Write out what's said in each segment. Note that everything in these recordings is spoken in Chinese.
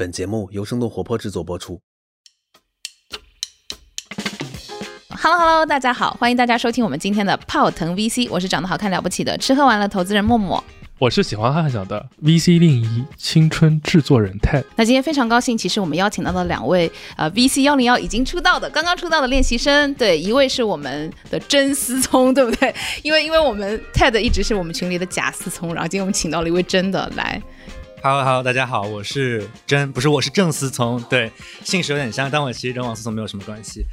本节目由生动活泼制作播出。Hello Hello，大家好，欢迎大家收听我们今天的泡腾 VC，我是长得好看了不起的吃喝玩乐投资人默默。我是喜欢汉小的 VC 另一青春制作人 Ted。那今天非常高兴，其实我们邀请到的两位呃 VC 幺零幺已经出道的，刚刚出道的练习生，对，一位是我们的真思聪，对不对？因为因为我们 Ted 一直是我们群里的假思聪，然后今天我们请到了一位真的来。Hello Hello，大家好，我是真，不是我是郑思聪，对，姓氏有点像，但我其实跟王思聪没有什么关系，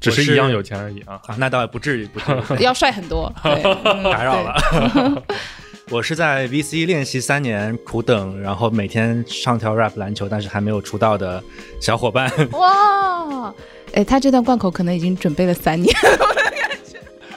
只是一样有钱而已啊。啊，那倒也不至于，不至于 要帅很多，打扰了。我是在 VC 练习三年，苦等，然后每天上跳 rap 篮球，但是还没有出道的小伙伴。哇，哎，他这段贯口可能已经准备了三年，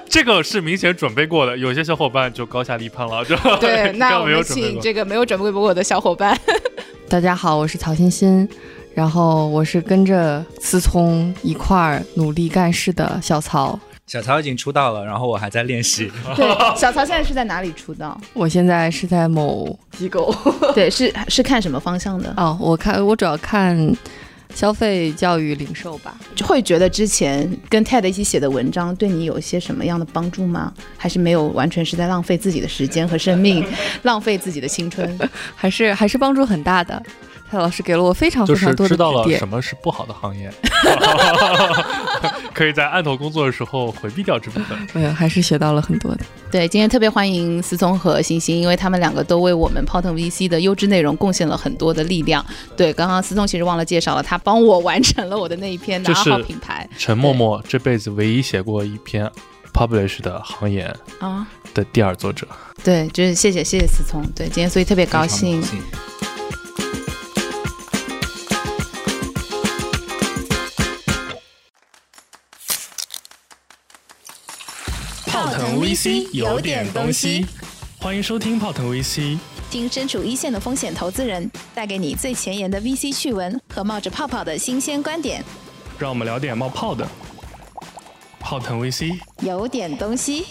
这个是明显准备过的，有些小伙伴就高下立判了，就对，那我们。请这个没有准备过的小伙伴。大家好，我是曹欣欣，然后我是跟着思聪一块儿努力干事的小曹。小曹已经出道了，然后我还在练习。对，小曹现在是在哪里出道？我现在是在某机构对，是是看什么方向的？哦，我看我主要看消费、教育、零售吧。就会觉得之前跟 TED 一起写的文章对你有一些什么样的帮助吗？还是没有完全是在浪费自己的时间和生命，浪费自己的青春？还是还是帮助很大的。蔡老师给了我非常非常多的知道了什。么是不好的行业，可以在案头工作的时候回避掉这部分。没有，还是学到了很多的。对，今天特别欢迎思聪和星星，因为他们两个都为我们泡腾 VC 的优质内容贡献了很多的力量。对，刚刚思聪其实忘了介绍了，他帮我完成了我的那一篇的这是二号品牌陈默默这辈子唯一写过一篇 publish 的行业啊。的第二作者。对，就是谢谢谢谢思聪。对，今天所以特别高兴腾 VC 有点东西，欢迎收听泡腾 VC。听身处一线的风险投资人带给你最前沿的 VC 趣闻和冒着泡泡的新鲜观点，让我们聊点冒泡的。泡腾 VC，有点东西。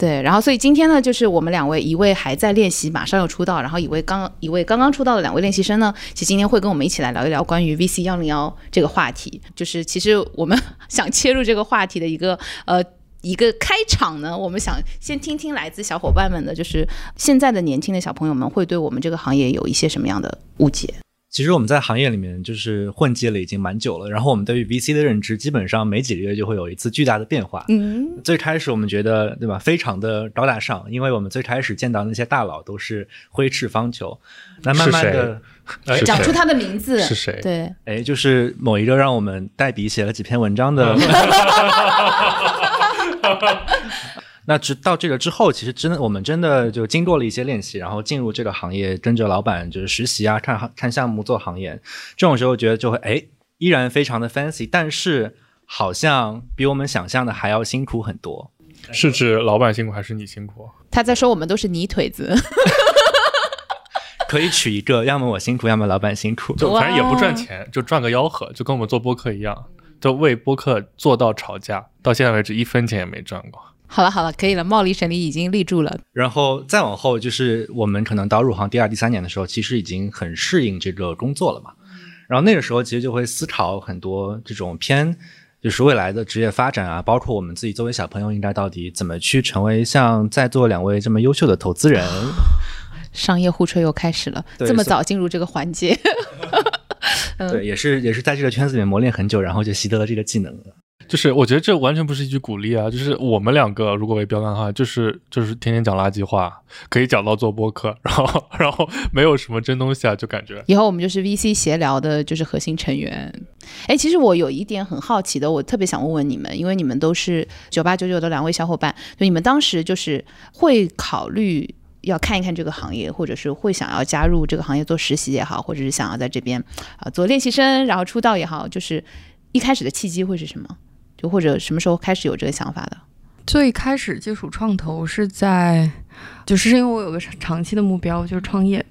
对，然后所以今天呢，就是我们两位，一位还在练习，马上要出道，然后一位刚一位刚刚出道的两位练习生呢，其实今天会跟我们一起来聊一聊关于 VC 幺零幺这个话题。就是其实我们想切入这个话题的一个呃。一个开场呢，我们想先听听来自小伙伴们的，就是现在的年轻的小朋友们会对我们这个行业有一些什么样的误解？其实我们在行业里面就是混迹了已经蛮久了，然后我们对于 VC 的认知基本上每几个月就会有一次巨大的变化。嗯，最开始我们觉得对吧，非常的高大上，因为我们最开始见到那些大佬都是挥斥方遒，那慢慢的，讲出他的名字是谁？对，哎，就是某一个让我们代笔写了几篇文章的。那直到这个之后，其实真的我们真的就经过了一些练习，然后进入这个行业，跟着老板就是实习啊，看行看项目做行业，这种时候觉得就会哎，依然非常的 fancy，但是好像比我们想象的还要辛苦很多。是指老板辛苦还是你辛苦？他在说我们都是泥腿子。可以取一个，要么我辛苦，要么老板辛苦。就反正也不赚钱，就赚个吆喝，就跟我们做播客一样，就为播客做到吵架，到现在为止一分钱也没赚过。好了好了，可以了，茂林神力已经立住了。然后再往后，就是我们可能到入行第二、第三年的时候，其实已经很适应这个工作了嘛。然后那个时候，其实就会思考很多这种偏就是未来的职业发展啊，包括我们自己作为小朋友，应该到底怎么去成为像在座两位这么优秀的投资人。商业互吹又开始了，这么早进入这个环节，对，也是 也是在这个圈子里面磨练很久，然后就习得了这个技能了。就是我觉得这完全不是一句鼓励啊，就是我们两个如果为标杆的话，就是就是天天讲垃圾话，可以讲到做播客，然后然后没有什么真东西啊，就感觉以后我们就是 VC 协聊的，就是核心成员。哎，其实我有一点很好奇的，我特别想问问你们，因为你们都是九八九九的两位小伙伴，就你们当时就是会考虑要看一看这个行业，或者是会想要加入这个行业做实习也好，或者是想要在这边啊、做练习生，然后出道也好，就是一开始的契机会是什么？就或者什么时候开始有这个想法的？最开始接触创投是在，就是因为我有个长期的目标，就是创业。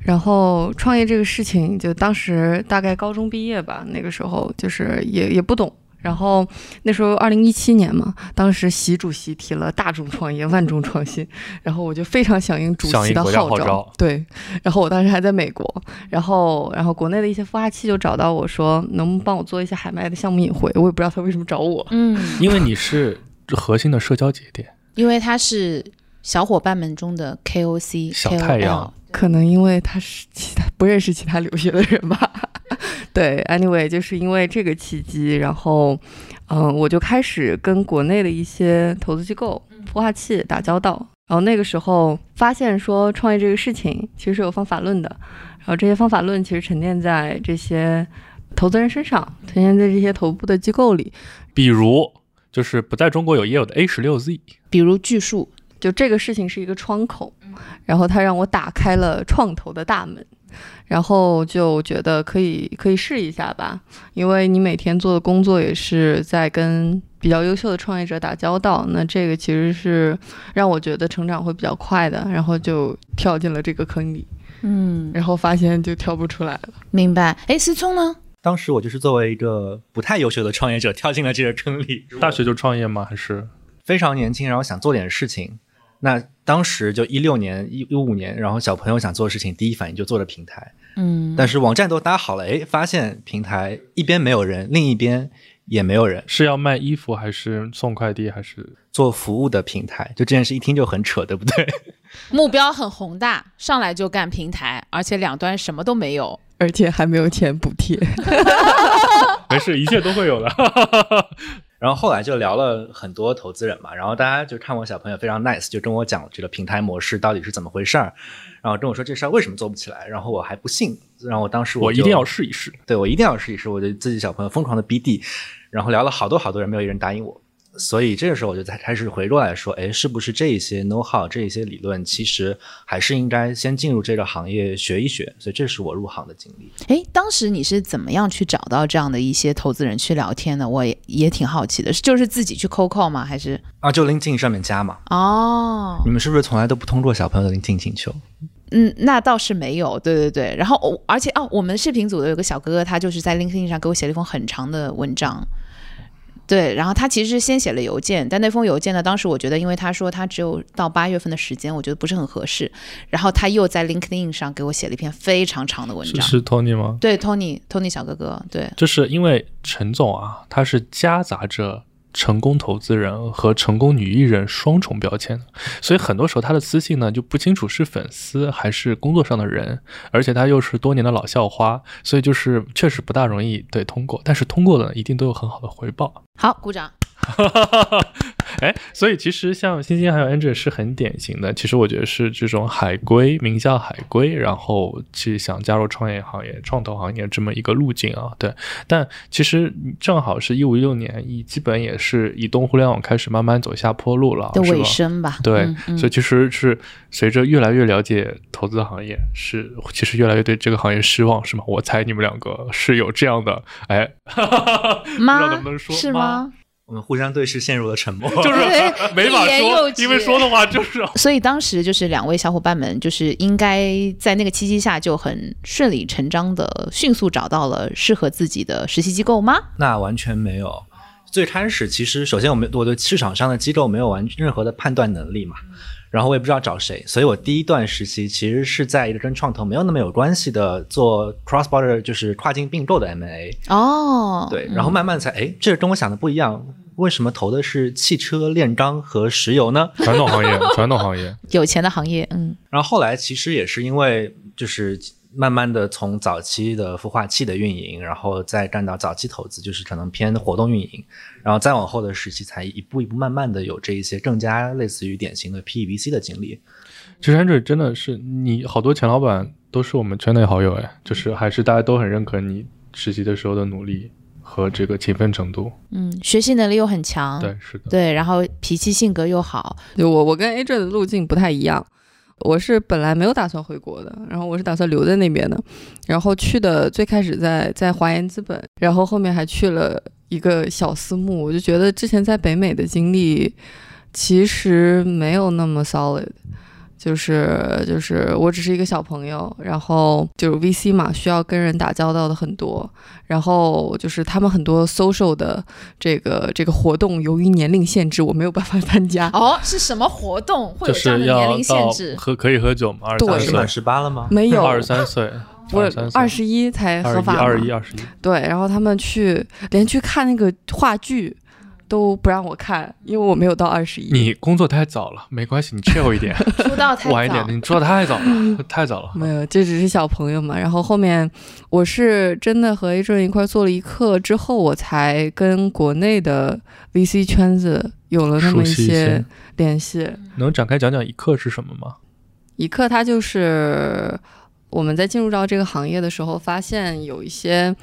然后创业这个事情，就当时大概高中毕业吧，那个时候就是也也不懂，然后那时候二零一七年嘛，当时习主席提了大众创业、万众创新，然后我就非常响应主席的号召。对，然后我当时还在美国，然后然后国内的一些孵化器就找到我说，能不能帮我做一些海外的项目引回？我也不知道他为什么找我。嗯，因为你是核心的社交节点，因为他是小伙伴们中的 KOC 小太阳可能因为他是其他不认识其他留学的人吧。对，anyway，就是因为这个契机，然后，嗯、我就开始跟国内的一些投资机构、孵化器打交道。然后那个时候发现说，创业这个事情其实是有方法论的，然后这些方法论其实沉淀在这些投资人身上，沉淀在这些头部的机构里。比如就是不在中国有业务的 A 十六 Z，比如巨树，就这个事情是一个窗口，然后它让我打开了创投的大门，然后就觉得可以可以试一下吧，因为你每天做的工作也是在跟比较优秀的创业者打交道，那这个其实是让我觉得成长会比较快的，然后就跳进了这个坑里，嗯，然后发现就跳不出来了。明白。哎，思聪呢？当时我就是作为一个不太优秀的创业者跳进了这个坑里，大学就创业吗？还是非常年轻，然后想做点事情。那当时就一六年、一五年，然后小朋友想做的事情，第一反应就做了平台。嗯，但是网站都搭好了，哎，发现平台一边没有人，另一边也没有人，是要卖衣服，还是送快递，还是做服务的平台，就这件事一听就很扯，对不对？目标很宏大，上来就干平台，而且两端什么都没有。而且还没有钱补贴，没事，一切都会有的。然后后来就聊了很多投资人嘛，然后大家就看我小朋友非常 nice，就跟我讲这个平台模式到底是怎么回事儿，然后跟我说这事儿为什么做不起来，然后我还不信，然后我当时就我一定要试一试。对我一定要试一试，我就自己小朋友疯狂的 BD，，然后聊了好多好多人，没有一人答应我。所以这个时候我就才开始回过来说，哎，是不是这一些 know how 这一些理论，其实还是应该先进入这个行业学一学。所以这是我入行的经历。哎，当时你是怎么样去找到这样的一些投资人去聊天的？我也也挺好奇的，是就是自己去 cold call 吗？还是啊，就 LinkedIn 上面加嘛。哦你，们是不是从来都不通过小朋友的 LinkedIn 请求？嗯，那倒是没有，对对对。然后哦，而且哦，我们视频组的有个小哥哥，他就是在 LinkedIn 上给我写了一封很长的文章。对，然后他其实是先写了邮件，但那封邮件呢，当时我觉得，因为他说他只有到八月份的时间，我觉得不是很合适。然后他又在 LinkedIn 上给我写了一篇非常长的文章。是是 Tony 吗？对，Tony，Tony 小哥哥，对，就是因为陈总啊，他是夹杂着成功投资人和成功女艺人双重标签，所以很多时候他的私信呢就不清楚是粉丝还是工作上的人，而且他又是多年的老校花，所以就是确实不大容易对通过，但是通过的一定都有很好的回报。好，鼓掌。哎，所以其实像星星还有 Angel 是很典型的，其实我觉得是这种海归，名校海归，然后去想加入创业行业、创投行业这么一个路径啊。对，但其实正好是一五一六年，以基本也是移动互联网开始慢慢走下坡路了，的尾？声吧。对，嗯嗯所以其实是随着越来越了解投资行业，是其实越来越对这个行业失望，是吗？我猜你们两个是有这样的，哎，不知道？能不能说是吗？我们互相对视，陷入了沉默。就是对没法说因为说的话就是所以当时就是两位小伙伴们，就是应该在那个契机下就很顺理成章的迅速找到了适合自己的实习机构吗？那完全没有。最开始其实，首先我们我对市场上的机构没有完任何的判断能力嘛，然后我也不知道找谁，所以我第一段实习其实是在一个跟创投没有那么有关系的做 cross border，就是跨境并购的 M&A。哦，对，然后慢慢才哎，这个跟我想的不一样，为什么投的是汽车炼钢和石油呢？传统行业，传统行业。有钱的行业，嗯，然后后来其实也是因为就是慢慢的从早期的孵化器的运营，然后再干到早期投资，就是可能偏活动运营，然后再往后的时期才一步一步慢慢的有这一些更加类似于典型的 PEVC 的经历。其实 Andrew 真的是你好多前老板都是我们圈内好友哎，就是还是大家都很认可你实习的时候的努力和这个勤奋程度。嗯，学习能力又很强，对，是的。对，然后脾气性格又好，就我我跟 A 这的路径不太一样，我是本来没有打算回国的，然后我是打算留在那边的，然后去的最开始在在华研资本，然后后面还去了一个小私募，我就觉得之前在北美的经历其实没有那么 solid，就是就是我只是一个小朋友，然后就是 VC 嘛，需要跟人打交道的很多，然后就是他们很多 social 的这个这个活动，由于年龄限制，我没有办法参加。哦，是什么活动会就有这样是年龄限制？喝可以喝酒吗？二十满，十八了吗？没有，二十三岁，我23岁二十一才合法二十一、二十一。对，然后他们去连去看那个话剧都不让我看，因为我没有到二十一。你工作太早了，没关系，你 chill 一点，出道太早晚一点。，你做的太早了，太早了。没有，这只是小朋友嘛。然后后面我是真的和 A 正一块儿做了一课之后，我才跟国内的 VC 圈子有了那么一些些联系。能展开讲讲一课是什么吗？一课它就是我们在进入到这个行业的时候，发现有一些，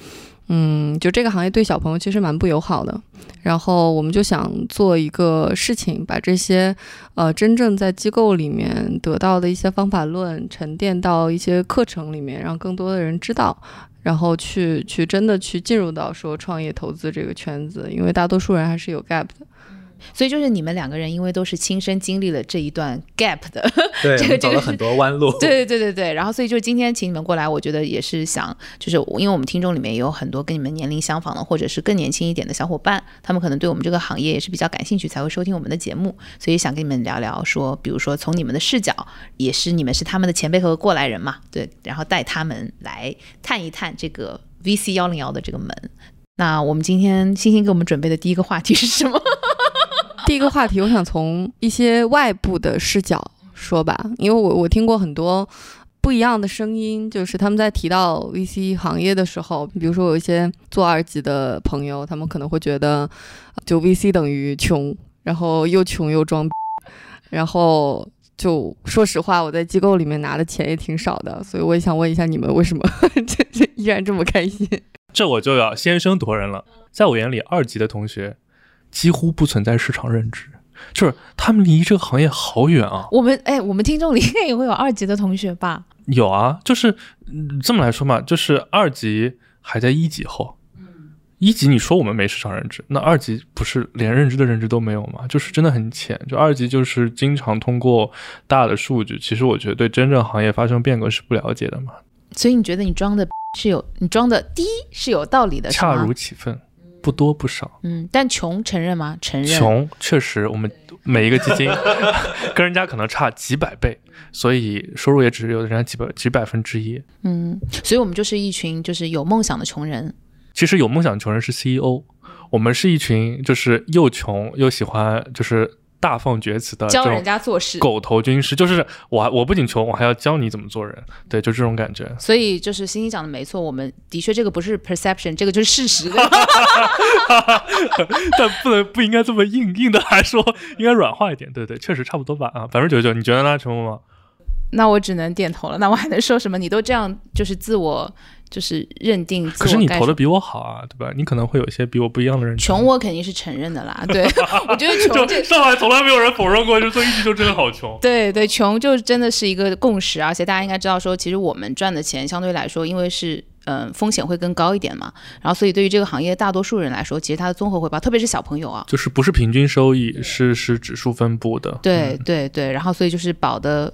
嗯，就这个行业对小朋友其实蛮不友好的。然后我们就想做一个事情，把这些呃真正在机构里面得到的一些方法论沉淀到一些课程里面，让更多的人知道。然后去去真的去进入到说创业投资这个圈子，因为大多数人还是有 gap 的。所以就是你们两个人，因为都是亲身经历了这一段 gap 的，对，这个走了很多弯路。对对对对对，然后所以就今天请你们过来，我觉得也是想，就是因为我们听众里面也有很多跟你们年龄相仿的，或者是更年轻一点的小伙伴，他们可能对我们这个行业也是比较感兴趣，才会收听我们的节目，所以想跟你们聊聊说，比如说从你们的视角，也是你们是他们的前辈和过来人嘛，对，然后带他们来探一探这个 VC 幺零幺的这个门。那我们今天星星给我们准备的第一个话题是什么？第一个话题，我想从一些外部的视角说吧，因为我我听过很多不一样的声音，就是他们在提到 VC 行业的时候，比如说有一些做二级的朋友，他们可能会觉得就 VC 等于穷，然后又穷又装，然后。就说实话，我在机构里面拿的钱也挺少的，所以我也想问一下你们，为什么 这这依然这么开心？这我就要先声夺人了。在我眼里，二级的同学几乎不存在市场认知，就是他们离这个行业好远啊。我们哎，我们听众里应该也会有二级的同学吧？有啊，就是嗯这么来说嘛，就是二级还在一级后。一级你说我们没市场认知，那二级不是连认知的认知都没有吗？就是真的很浅。就二级就是经常通过大的数据，其实我觉得对真正行业发生变革是不了解的嘛，所以你觉得你装的是有你装的低是有道理的，是恰如其分，不多不少。嗯，但穷承认吗？承认。穷确实，我们每一个基金 跟人家可能差几百倍，所以收入也只有人家几百几百分之一。嗯，所以我们就是一群就是有梦想的穷人。其实有梦想的穷人是 CEO，我们是一群就是又穷又喜欢就是大放厥词的教人家做事，狗头军师，就是我我不仅穷，我还要教你怎么做人，对，就这种感觉。所以就是星星讲的没错，我们的确这个不是 perception，这个就是事实。但不能不应该这么硬硬的来说，应该软化一点。对对，确实差不多吧啊，百分之九十九，你觉得呢，陈默吗？那我只能点头了。那我还能说什么？你都这样就是自我就是认定，可是你投的比我好啊，对吧？你可能会有一些比我不一样的认知。穷，我肯定是承认的啦。对，我觉得穷上海从来没有人否认过，就做一级就真的好穷。对对，穷就真的是一个共识，而且大家应该知道说，其实我们赚的钱相对来说，因为是嗯、呃风险会更高一点嘛，然后所以对于这个行业大多数人来说，其实它的综合回报，特别是小朋友啊，就是不是平均收益，是是指数分布的。对对对，然后所以就是保的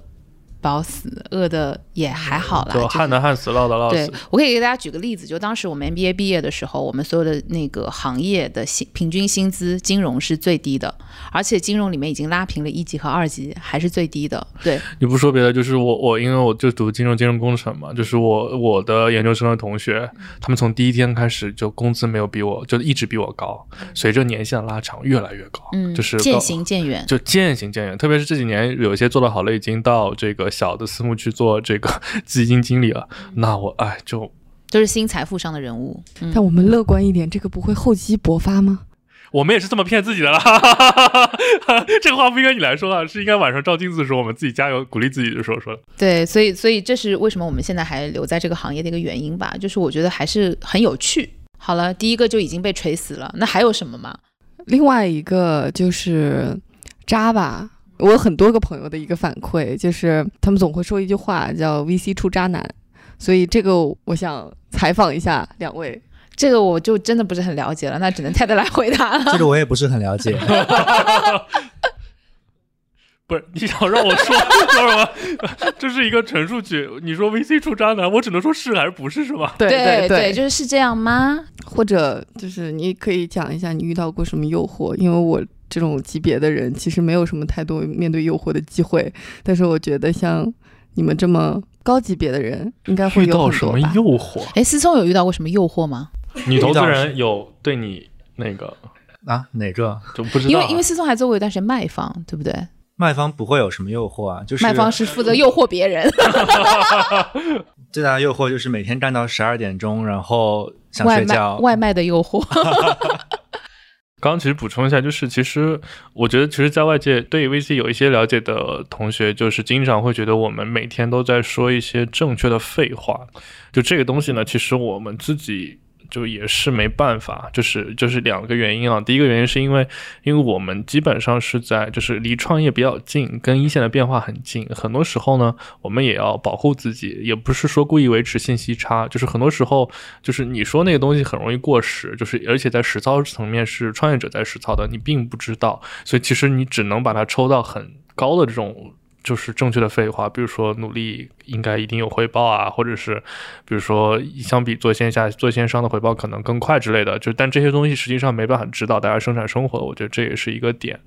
饱死，饿的也还好啦，就就是旱的旱死，涝的涝对死。，我可以给大家举个例子，就当时我们 MBA 毕业的时候，我们所有的那个行业的薪平均薪资，金融是最低的，而且金融里面已经拉平了一级和二级，还是最低的。对，你不说别的，就是我我因为我就读金融金融工程嘛，就是我我的研究生的同学，他们从第一天开始就工资没有比我就一直比我高，随着年限的拉长越来越高，嗯，就是渐行渐远。就渐行渐远，特别是这几年有一些做得好了已经到这个小的私募去做这个 基金经理了，那我哎就就是新财富上的人物。嗯，但我们乐观一点，这个不会厚积薄发吗？我们也是这么骗自己的啦，这个话不应该你来说啊，是应该晚上照镜子的时候我们自己加油鼓励自己的时候说的。对，所以所以这是为什么我们现在还留在这个行业的一个原因吧，就是我觉得还是很有趣。好了，第一个就已经被锤死了，那还有什么吗？另外一个就是渣吧，我有很多个朋友的一个反馈，就是他们总会说一句话叫 “VC 出渣男”，所以这个我想采访一下两位。这个我就真的不是很了解了，那只能太太来回答了。这个我也不是很了解。不是你想让我说说什么？这是一个陈述句。你说 VC 出渣男，我只能说是还是不是，是吧？对对对，就是是这样吗？或者就是你可以讲一下你遇到过什么诱惑，因为我这种级别的人其实没有什么太多面对诱惑的机会，但是我觉得像你们这么高级别的人，应该会有遇到什么。诱惑？哎，思聪有遇到过什么诱惑吗？女投资人有对你那个啊，哪个就不知道啊，因为因为思聪还做过一段时间卖方，对不对？卖方不会有什么诱惑啊？就是卖方是负责诱惑别人，最大的诱惑就是每天干到十二点钟，然后想外卖睡觉。外卖的诱惑。刚刚其实补充一下，就是其实我觉得，其实，在外界对 VC 有一些了解的同学，就是经常会觉得我们每天都在说一些正确的废话。就这个东西呢，其实我们自己就也是没办法，就是就是两个原因啊。第一个原因是因为，因为我们基本上是在就是离创业比较近，跟一线的变化很近，很多时候呢，我们也要保护自己，也不是说故意维持信息差，就是很多时候就是你说那个东西很容易过时，就是而且在实操层面是创业者在实操的，你并不知道，所以其实你只能把它抽到很高的这种。就是正确的废话，比如说努力应该一定有回报啊，或者是比如说相比做线下做线上的回报可能更快之类的，就但这些东西实际上没办法指导大家生产生活，我觉得这也是一个点。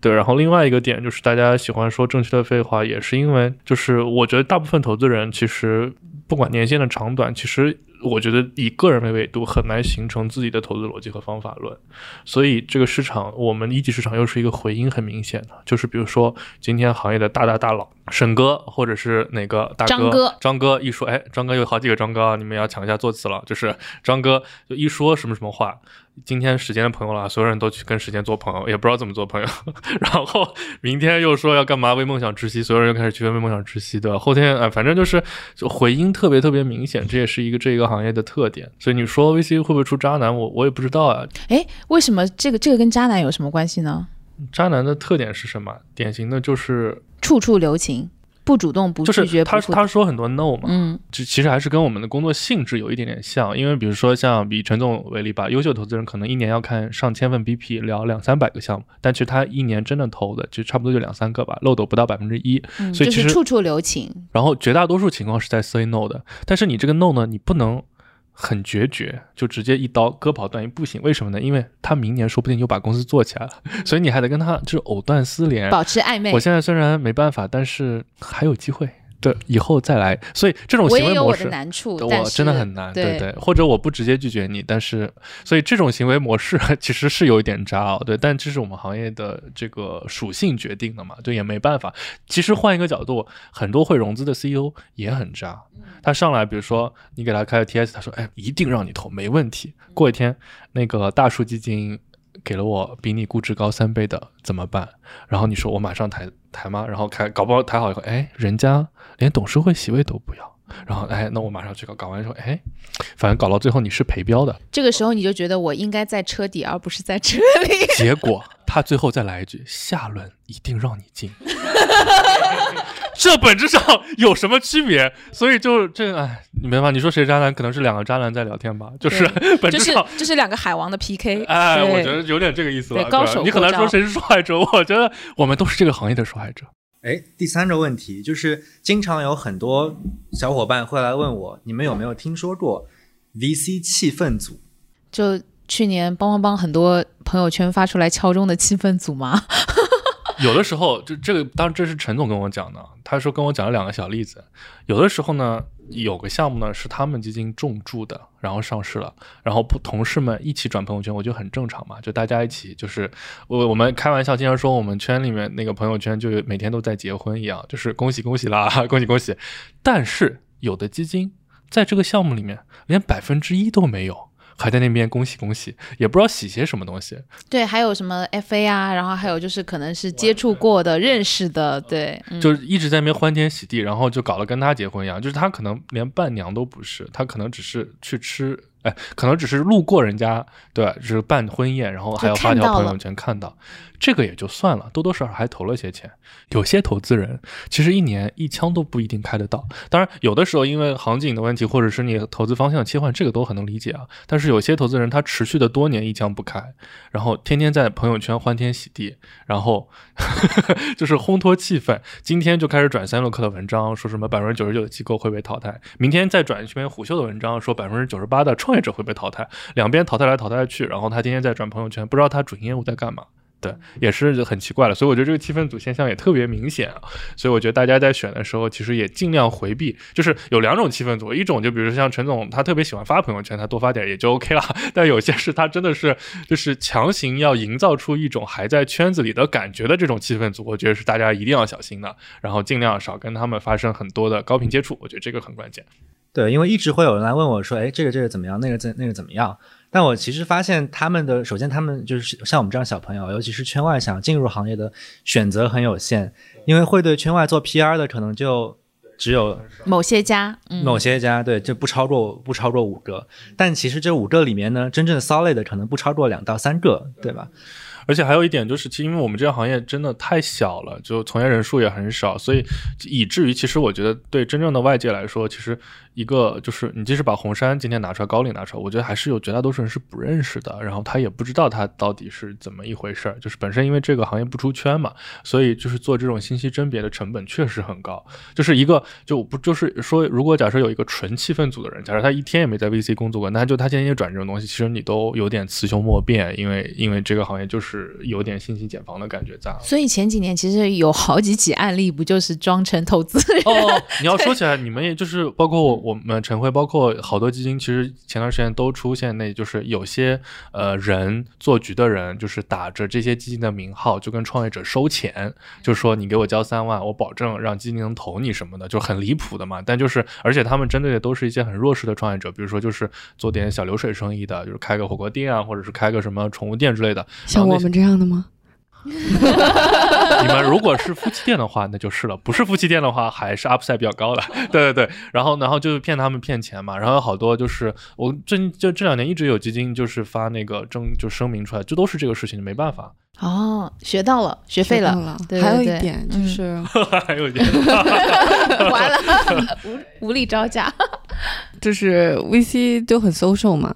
对，然后另外一个点就是大家喜欢说正确的废话，也是因为就是我觉得大部分投资人其实不管年限的长短，其实我觉得以个人为维度很难形成自己的投资逻辑和方法论。所以这个市场，我们一级市场又是一个回音很明显的，就是比如说今天行业的大大大佬沈哥，或者是哪个大哥张哥张哥一说，哎，张哥有好几个张哥啊，你们要抢一下座次了。就是张哥就一说什么什么话，今天时间的朋友了，所有人都去跟时间做朋友，也不知道怎么做朋友。然后明天又说要干嘛为梦想窒息，所有人又开始去为梦想窒息，对吧？后天哎，反正就是就回音特别特别明显，这也是一个这个行业的特点。所以你说 VC 会不会出渣男，我我也不知道啊。哎，为什么这个这个跟渣男有什么关系呢？渣男的特点是什么？典型的就是处处留情，不主动，不拒绝，就是他他说很多 no 嘛，嗯。这其实还是跟我们的工作性质有一点点像，因为比如说像以陈总为例吧，优秀投资人可能一年要看上千份 BP，聊两三百个项目，但其实他一年真的投的就差不多就两三个吧，漏斗不到百分之一，嗯，所以其实就是处处留情。然后绝大多数情况是在 say no 的，但是你这个 no 呢，你不能很决绝，就直接一刀割袍断义，不行，为什么呢？因为他明年说不定就把公司做起来了，所以你还得跟他就是藕断丝连，保持暧昧我。现在虽然没办法，但是还有机会，对，以后再来。所以这种行为模式，难处，我真的很难，对对对，或者我不直接拒绝你，但是，所以这种行为模式 其实是有一点渣哦，对，但这是我们行业的这个属性决定的嘛，对，也没办法。其实换一个角度，很多会融资的 CEO 也很渣，他上来，比如说你给他开个 TS，他说，哎，一定让你投，没问题。过一天，那个大数基金给了我比你估值高三倍的，怎么办？然后你说我马上抬抬吗？然后开搞不好抬好以后，哎，人家连董事会席位都不要。然后哎，那我马上去搞，搞完之后，哎，反正搞到最后你是赔标的，这个时候你就觉得我应该在车底，而不是在车里。结果他最后再来一句，下轮一定让你进。这本质上有什么区别？所以就这，哎，你明白？你说谁渣男？可能是两个渣男在聊天吧，就是本就是质上。就是两个海王的 PK。哎，我觉得有点这个意思了。对高手你很难手过招说谁是受害者，我觉得我们都是这个行业的受害者。哎，第三个问题就是，经常有很多小伙伴会来问我，你们有没有听说过 VC 气氛组？就去年帮帮帮很多朋友圈发出来敲钟的气氛组吗？有的时候，就这个，当然这是陈总跟我讲的，他说跟我讲了两个小例子。有的时候呢，有个项目呢是他们基金重注的，然后上市了，然后不同事们一起转朋友圈，我觉得很正常嘛，就大家一起，就是我我们开玩笑经常说我们圈里面那个朋友圈就每天都在结婚一样，就是恭喜恭喜啦，恭喜恭喜。但是有的基金在这个项目里面连百分之一都没有。还在那边恭喜恭喜，也不知道喜些什么东西。对，还有什么 FA 啊，然后还有就是可能是接触过的、认识的，对，嗯、就是一直在那边欢天喜地，然后就搞得跟他结婚一样，就是他可能连伴娘都不是，他可能只是去吃哎，可能只是路过人家，对吧？就是办婚宴，然后还要发条朋友圈看到，这个也就算了，多多少少还投了些钱。有些投资人其实一年一枪都不一定开得到，当然有的时候因为行情的问题，或者是你投资方向切换，这个都很能理解啊。但是有些投资人他持续的多年一枪不开，然后天天在朋友圈欢天喜地，然后 就是烘托气氛，今天就开始转三六氪的文章，说什么百分之九十九的机构会被淘汰，明天再转一篇虎嗅的文章，说百分之九十八的创业者会被淘汰，两边淘汰来淘汰去，然后他天天在转朋友圈，不知道他主营业务在干嘛。对，也是很奇怪了，所以我觉得这个气氛组现象也特别明显啊。所以我觉得大家在选的时候，其实也尽量回避，就是有两种气氛组，一种就比如说像陈总，他特别喜欢发朋友圈，他多发点也就 OK 了。但有些是他真的是就是强行要营造出一种还在圈子里的感觉的这种气氛组，我觉得是大家一定要小心的，然后尽量少跟他们发生很多的高频接触，我觉得这个很关键。对，因为一直会有人来问我说，哎，这个这个怎么样？那个怎那个怎么样？但我其实发现他们的，首先他们就是像我们这样小朋友，尤其是圈外想进入行业的选择很有限，因为会对圈外做 PR 的可能就只有某些家，嗯、某些家，对，就不超过不超过五个。但其实这五个里面呢，真正 solid 的可能不超过两到三个，对吧？而且还有一点就是，其实因为我们这个行业真的太小了，就从业人数也很少，所以以至于其实我觉得对真正的外界来说，其实。一个就是你即使把红杉今天拿出来，高瓴拿出来，我觉得还是有绝大多数人是不认识的，然后他也不知道他到底是怎么一回事儿。就是本身因为这个行业不出圈嘛，所以就是做这种信息甄别的成本确实很高。就是一个就不就是说，如果假设有一个纯气氛组的人，假设他一天也没在 VC 工作过，那就他今天天转这种东西，其实你都有点雌雄莫辨，因为因为这个行业就是有点信息茧房的感觉在。所以前几年其实有好几起案例，不就是装成投资人？哦，你要说起来，你们也就是包括我。我们晨会包括好多基金，其实前段时间都出现，那就是有些呃人做局的人，就是打着这些基金的名号，就跟创业者收钱，就说你给我交三万，我保证让基金能投你什么的，就很离谱的嘛。但就是而且他们针对的都是一些很弱势的创业者，比如说就是做点小流水生意的，就是开个火锅店啊，或者是开个什么宠物店之类的。像我们这样的吗？你们如果是夫妻店的话，那就是了；不是夫妻店的话，还是 upside 比较高的。对对对，然后然后就骗他们骗钱嘛。然后有好多就是我最近就这两年一直有基金就是发那个证就声明出来，这都是这个事情，没办法。哦，学到了，学废了。对，还有一点就是，还有一点，完了，无无力招架。就是 VC 就很 social 嘛。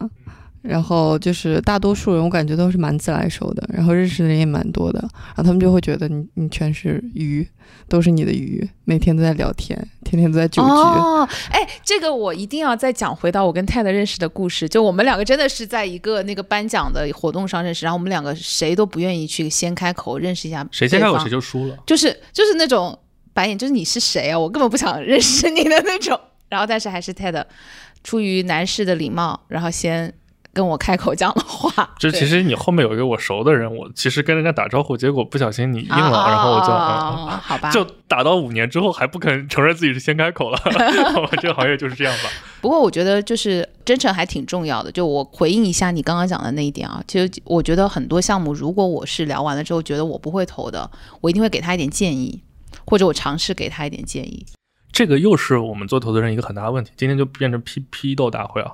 然后就是大多数人，我感觉都是蛮自来熟的，然后认识的人也蛮多的，然后他们就会觉得你你全是鱼，都是你的鱼，每天都在聊天，天天都在酒局。哦，哎，这个我一定要再讲回到我跟泰德认识的故事，就我们两个真的是在一个那个颁奖的活动上认识，然后我们两个谁都不愿意去先开口认识一下，谁先开口谁就输了，就是就是那种白眼，就是你是谁啊，我根本不想认识你的那种，然后但是还是泰德出于男士的礼貌，然后先。跟我开口讲的话，就其实你后面有一个我熟的人，我其实跟人家打招呼，结果不小心你应了，然后我就好吧，就打到五年之后还不肯承认自己是先开口了，这个行业就是这样吧。不过我觉得就是真诚还挺重要的，就我回应一下你刚刚讲的那一点啊，其实我觉得很多项目，如果我是聊完了之后觉得我不会投的，我一定会给他一点建议，或者我尝试给他一点建议。这个又是我们做投资人一个很大的问题，今天就变成批批斗大会啊。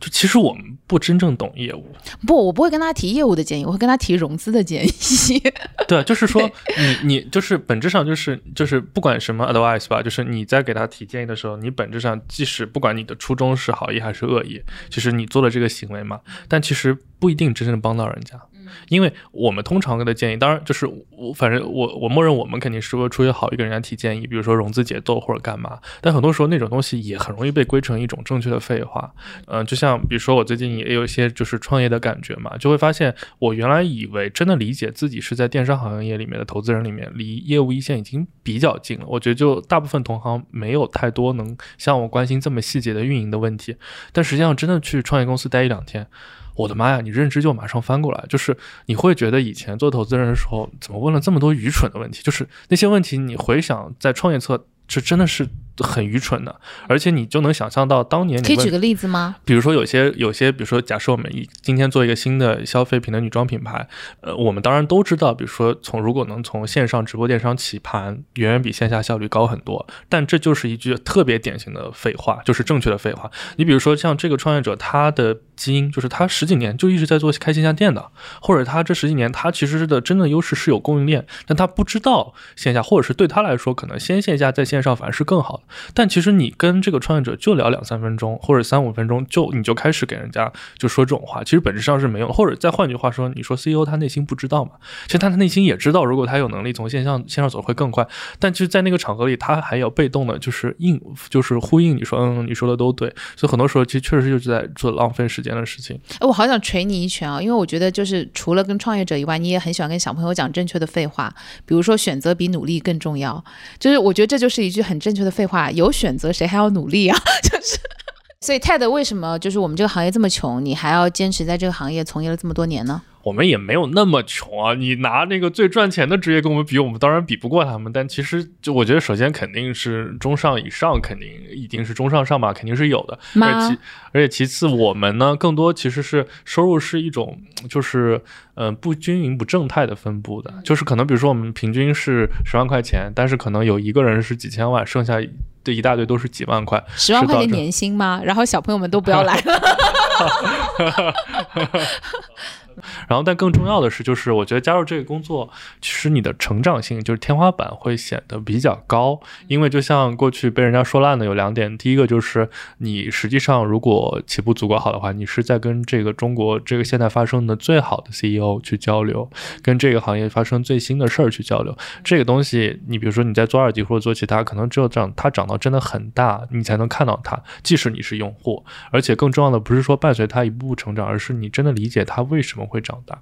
就其实我们不真正懂业务，不，我不会跟他提业务的建议，我会跟他提融资的建议。对，就是说你你就是本质上就是就是不管什么 advice 吧，就是你在给他提建议的时候，你本质上即使不管你的初衷是好意还是恶意，其实你做了这个行为嘛，但其实不一定真正帮到人家。因为我们通常给的建议，当然就是我反正我我默认我们肯定是会出于好意跟人家提建议，比如说融资节奏或者干嘛。但很多时候那种东西也很容易被归成一种正确的废话。嗯，就像比如说我最近也有一些就是创业的感觉嘛，就会发现我原来以为真的理解自己是在电商行业里面的投资人里面，离业务一线已经比较近了。我觉得就大部分同行没有太多能像我关心这么细节的运营的问题。但实际上真的去创业公司待一两天。我的妈呀！你认知就马上翻过来，就是你会觉得以前做投资人的时候，怎么问了这么多愚蠢的问题？就是那些问题，你回想在创业侧，这真的是很愚蠢的，而且你就能想象到当年你可以举个例子吗？比如说有些有些，比如说假设我们一今天做一个新的消费品的女装品牌，呃，我们当然都知道，比如说从如果能从线上直播电商起盘，远远比线下效率高很多。但这就是一句特别典型的废话，就是正确的废话。你比如说像这个创业者，他的基因就是他十几年就一直在做开线下店的，或者他这十几年他其实的真的优势是有供应链，但他不知道线下，或者是对他来说可能先线下在线上反而是更好的。但其实你跟这个创业者就聊两三分钟，或者三五分钟，就你就开始给人家就说这种话，其实本质上是没用。或者再换句话说，你说 CEO 他内心不知道嘛？其实他的内心也知道，如果他有能力从线上线上走会更快。但其实，在那个场合里，他还要被动的，就是应，就是呼应你说，嗯，你说的都对。所以很多时候，其实确实就是在做浪费时间的事情。哎，我好想捶你一拳啊！因为我觉得，就是除了跟创业者以外，你也很喜欢跟小朋友讲正确的废话，比如说选择比努力更重要。就是我觉得这就是一句很正确的废话。有选择，谁还要努力啊？就是。所以，Ted 为什么就是我们这个行业这么穷，你还要坚持在这个行业从业了这么多年呢？我们也没有那么穷啊！你拿那个最赚钱的职业跟我们比，我们当然比不过他们。但其实，就我觉得，首先肯定是中上以上，肯定一定是中上上吧，肯定是有的。而其而且其次，我们呢，更多其实是收入是一种，就是嗯不均匀、不正态的分布的。就是可能，比如说我们平均是十万块钱，但是可能有一个人是几千万，剩下的一大堆都是几万块。十万块钱年薪吗？然后小朋友们都不要来了。然后，但更重要的是，就是我觉得加入这个工作，其实你的成长性就是天花板会显得比较高。因为就像过去被人家说烂的有两点，第一个就是你实际上如果起步足够好的话，你是在跟这个中国这个现在发生的最好的 CEO 去交流，跟这个行业发生最新的事儿去交流。这个东西，你比如说你在做二级或者做其他，可能只有这样，它涨到真的很大，你才能看到它。即使你是用户，而且更重要的不是说伴随它一步步成长，而是你真的理解它为什么。会会长大。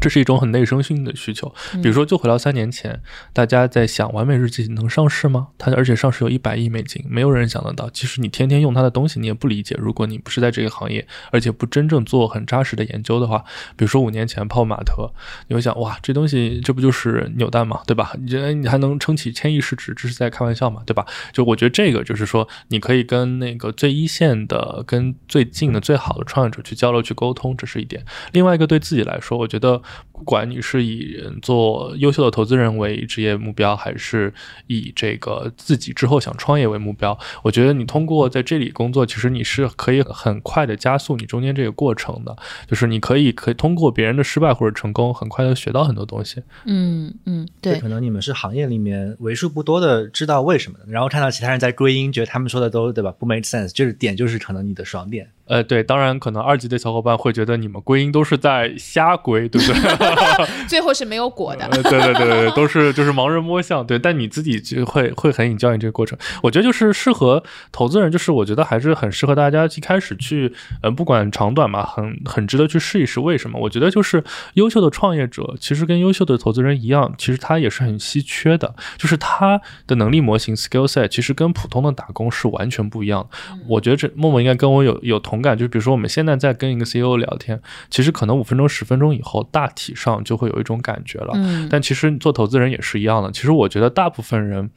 这是一种很内生性的需求，比如说，就回到三年前，大家在想完美日记能上市吗？它而且上市有一百亿美金，没有人想得到。即使你天天用它的东西，你也不理解。如果你不是在这个行业，而且不真正做很扎实的研究的话，比如说五年前泡玛特，你会想，哇，这东西这不就是扭蛋吗？对吧？你觉得你还能撑起千亿市值，这是在开玩笑嘛？对吧？就我觉得这个就是说，你可以跟那个最一线的、跟最近的、最好的创业者去交流、去沟通，这是一点。另外一个，对自己来说，我觉得。不管你是以做优秀的投资人为职业目标，还是以这个自己之后想创业为目标，我觉得你通过在这里工作，其实你是可以很快的加速你中间这个过程的。就是你可以可以通过别人的失败或者成功，很快的学到很多东西。嗯嗯，对。可能你们是行业里面为数不多的知道为什么的，然后看到其他人在归因，觉得他们说的都对吧？不 make sense，就是点就是可能你的爽点。呃，对，当然可能二级的小伙伴会觉得你们归因都是在瞎归，对不对？最后是没有果的。对对对对，都是就是盲人摸象。对，但你自己就会会很引教你这个过程。我觉得就是适合投资人，就是我觉得还是很适合大家一开始去，呃，不管长短嘛，很很值得去试一试。为什么？我觉得就是优秀的创业者，其实跟优秀的投资人一样，其实他也是很稀缺的，就是他的能力模型 skill set 其实跟普通的打工是完全不一样的。我觉得这默默应该跟我有有同。感就是，比如说我们现在在跟一个 CEO 聊天，其实可能五分钟、十分钟以后，大体上就会有一种感觉了。嗯，但其实做投资人也是一样的。其实我觉得大部分人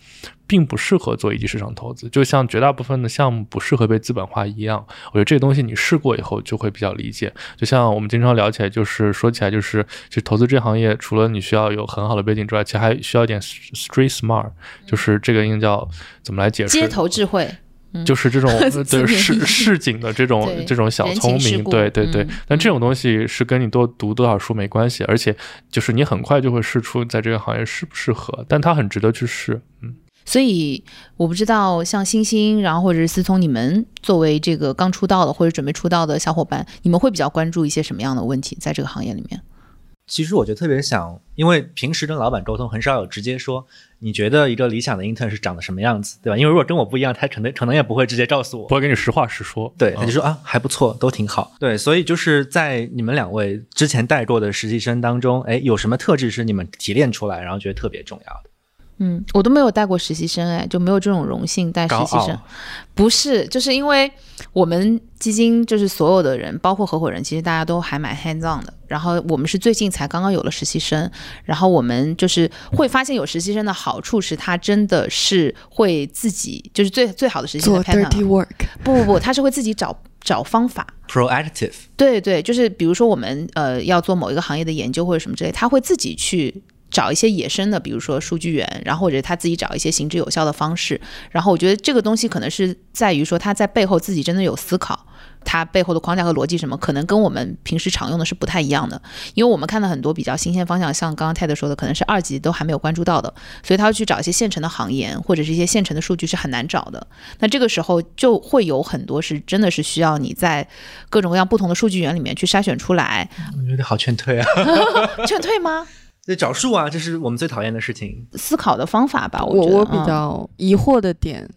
并不适合做一级市场投资，就像绝大部分的项目不适合被资本化一样。我觉得这个东西你试过以后就会比较理解。就像我们经常聊起来，就是说起来，就是其实投资这行业，除了你需要有很好的背景之外，其实还需要一点 street smart，就是这个应该叫怎么来解释？街头智慧。就是这种 对市市井的这种 这种小聪明，对对对。但这种东西是跟你多读多少书没关系，而且就是你很快就会试出在这个行业适不适合，但它很值得去试。嗯，所以我不知道像星星，然后或者是思聪，你们作为这个刚出道的或者准备出道的小伙伴，你们会比较关注一些什么样的问题在这个行业里面？其实我就特别想，因为平时跟老板沟通很少有直接说，你觉得一个理想的 intern 是长得什么样子，对吧？因为如果跟我不一样，他可能可能也不会直接告诉我，不会跟你实话实说。对，他就说啊，还不错，都挺好。对，所以就是在你们两位之前带过的实习生当中，哎，有什么特质是你们提炼出来，然后觉得特别重要的？嗯，我都没有带过实习生，哎，就没有这种荣幸带实习生。不是，就是因为我们基金就是所有的人，包括合伙人，其实大家都还蛮 hands on 的。然后我们是最近才刚刚有了实习生，然后我们就是会发现有实习生的好处是，他真的是会自己就是最最好的实习生做 dirty work，不不不，他是会自己找找方法。proactive，对对，就是比如说我们呃要做某一个行业的研究或者什么之类，他会自己去找一些野生的，比如说数据源，然后或者他自己找一些行之有效的方式。然后我觉得这个东西可能是在于说他在背后自己真的有思考。他背后的框架和逻辑什么，可能跟我们平时常用的是不太一样的，因为我们看到很多比较新鲜方向，像刚刚泰德说的，可能是二级都还没有关注到的，所以他要去找一些现成的行业或者是一些现成的数据是很难找的。那这个时候就会有很多是真的是需要你在各种各样不同的数据源里面去筛选出来，我觉得好劝退啊。劝退吗？对，找数啊，这是我们最讨厌的事情。思考的方法吧，我觉得我比嗯较疑惑的点，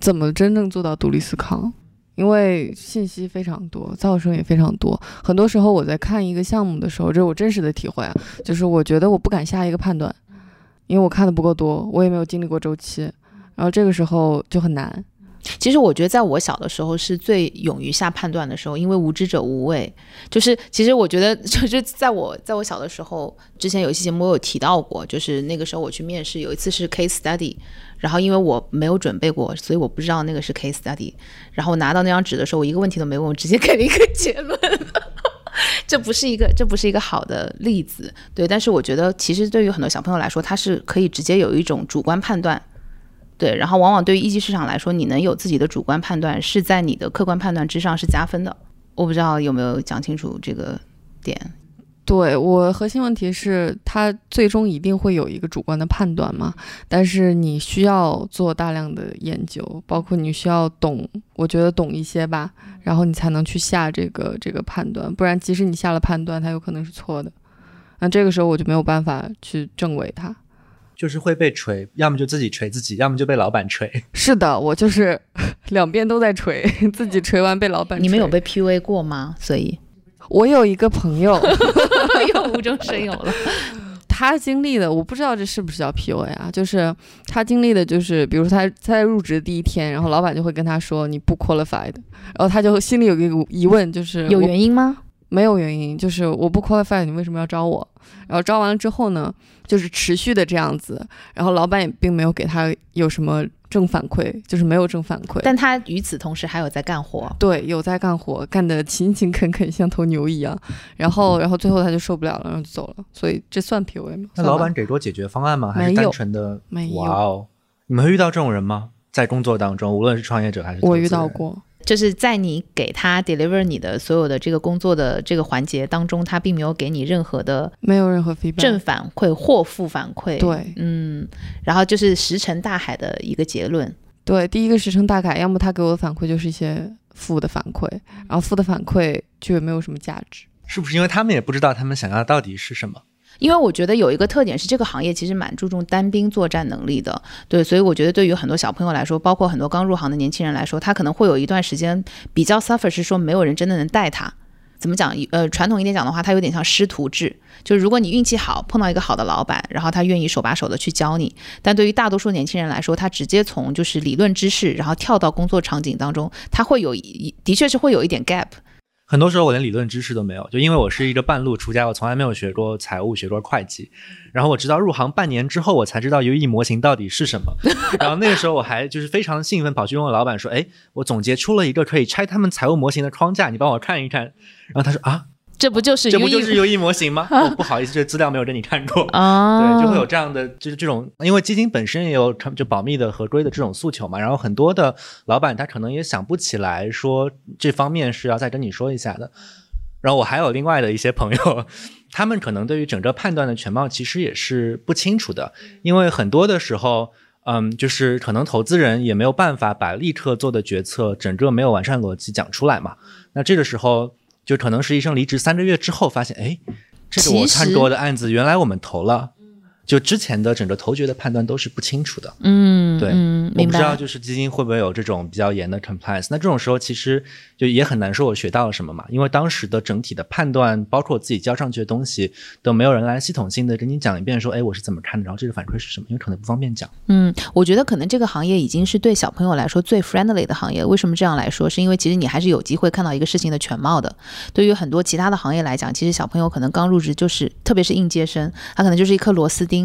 怎么真正做到独立思考？因为信息非常多，噪声也非常多。很多时候我在看一个项目的时候，这是我真实的体会啊，就是我觉得我不敢下一个判断，因为我看的不够多，我也没有经历过周期，然后这个时候就很难。其实我觉得，在我小的时候是最勇于下判断的时候，因为无知者无畏。就是其实我觉得，就是在我在我小的时候，之前有一期节目我有提到过，就是那个时候我去面试，有一次是 case study，然后因为我没有准备过，所以我不知道那个是 case study。然后拿到那张纸的时候，我一个问题都没问，我直接给了一个结论。这不是一个，这不是一个好的例子，对。但是我觉得，其实对于很多小朋友来说，他是可以直接有一种主观判断，对，然后往往对于一级市场来说，你能有自己的主观判断，是在你的客观判断之上是加分的。我不知道有没有讲清楚这个点。对我核心问题是，它最终一定会有一个主观的判断嘛，但是你需要做大量的研究，包括你需要懂，我觉得懂一些吧，然后你才能去下这个这个判断，不然即使你下了判断，它有可能是错的，那这个时候我就没有办法去证伪它。就是会被锤，要么就自己锤自己，要么就被老板锤。是的，我就是 两边都在锤，自己锤完被老板锤。你们有被 PUA 过吗？所以我有一个朋友，又无中生有了。他经历的，我不知道这是不是叫 PUA 啊？就是他经历的，就是比如说他他在入职第一天，然后老板就会跟他说你不 qualified，然后他就心里有一个疑问，就是有原因吗？没有原因，就是我不 qualified，你为什么要招我？然后招完了之后呢，就是持续的这样子，然后老板也并没有给他有什么正反馈，就是没有正反馈。但他与此同时还有在干活。对，有在干活，干得勤勤恳恳，像头牛一样。然后，然后最后他就受不了了，然后就走了。所以这算 PUA 吗？那老板给过解决方案吗？还是单纯的？没有哇哦，你们会遇到这种人吗？在工作当中，无论是创业者还是我遇到，过，就是在你给他 deliver 你的所有的这个工作的这个环节当中，他并没有给你任何的没有任何 feedback。正反馈或负反馈。对嗯，然后就是石沉大海的一个结论。对，第一个石沉大海，要么他给我的反馈就是一些负的反馈，然后负的反馈就也没有什么价值。是不是因为他们也不知道他们想要的到底是什么？因为我觉得有一个特点是，这个行业其实蛮注重单兵作战能力的，对，所以我觉得对于很多小朋友来说，包括很多刚入行的年轻人来说，他可能会有一段时间比较 suffer，是说没有人真的能带他。怎么讲？呃，传统一点讲的话，它有点像师徒制，就是如果你运气好，碰到一个好的老板，然后他愿意手把手的去教你，但对于大多数年轻人来说，他直接从就是理论知识，然后跳到工作场景当中，他会有一的确是会有一点 gap。很多时候我连理论知识都没有，就因为我是一个半路出家，我从来没有学过财务，学过会计。然后我直到入行半年之后，我才知道 UE 模型到底是什么。然后那个时候我还就是非常兴奋，跑去问我老板说：“哎，我总结出了一个可以拆他们财务模型的框架，你帮我看一看。”然后他说：“啊，这不就是这不就是 UE 模型吗？” 哦，不好意思，这资料没有给你看过。啊？对，就会有这样的，就是这种，因为基金本身也有就保密的合规的这种诉求嘛，然后很多的老板他可能也想不起来说这方面是要再跟你说一下的。然后我还有另外的一些朋友，他们可能对于整个判断的全貌其实也是不清楚的，因为很多的时候，嗯，就是可能投资人也没有办法把立刻做的决策整个没有完善逻辑讲出来嘛。那这个时候就可能是医生离职三个月之后发现，哎，这个我看过的案子原来我们投了。就之前的整个投决的判断都是不清楚的。嗯，对嗯，我不知道，就是基金会不会有这种比较严的 compliance？那这种时候其实就也很难说我学到了什么嘛，因为当时的整体的判断，包括我自己交上去的东西，都没有人来系统性的跟你讲一遍，说，哎，我是怎么看的，然后这个反馈是什么，因为可能不方便讲。嗯，我觉得可能这个行业已经是对小朋友来说最 friendly 的行业。为什么这样来说？是因为其实你还是有机会看到一个事情的全貌的。对于很多其他的行业来讲，其实小朋友可能刚入职就是，特别是应届生，他可能就是一颗螺丝钉，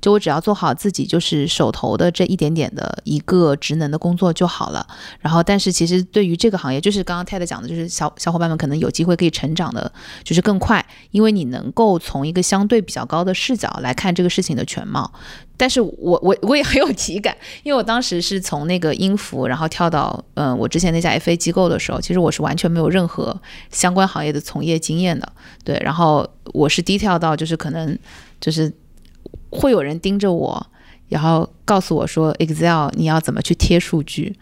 就我只要做好自己就是手头的这一点点的一个职能的工作就好了。然后，但是其实对于这个行业，就是刚刚 Ted 讲的，就是小小伙伴们可能有机会可以成长的，就是更快，因为你能够从一个相对比较高的视角来看这个事情的全貌。但是我我我也很有体感，因为我当时是从那个音符，然后跳到嗯我之前那家 FA 机构的时候，其实我是完全没有任何相关行业的从业经验的，对，然后我是低跳到就是可能就是会有人盯着我，然后告诉我说 Excel 你要怎么去贴数据。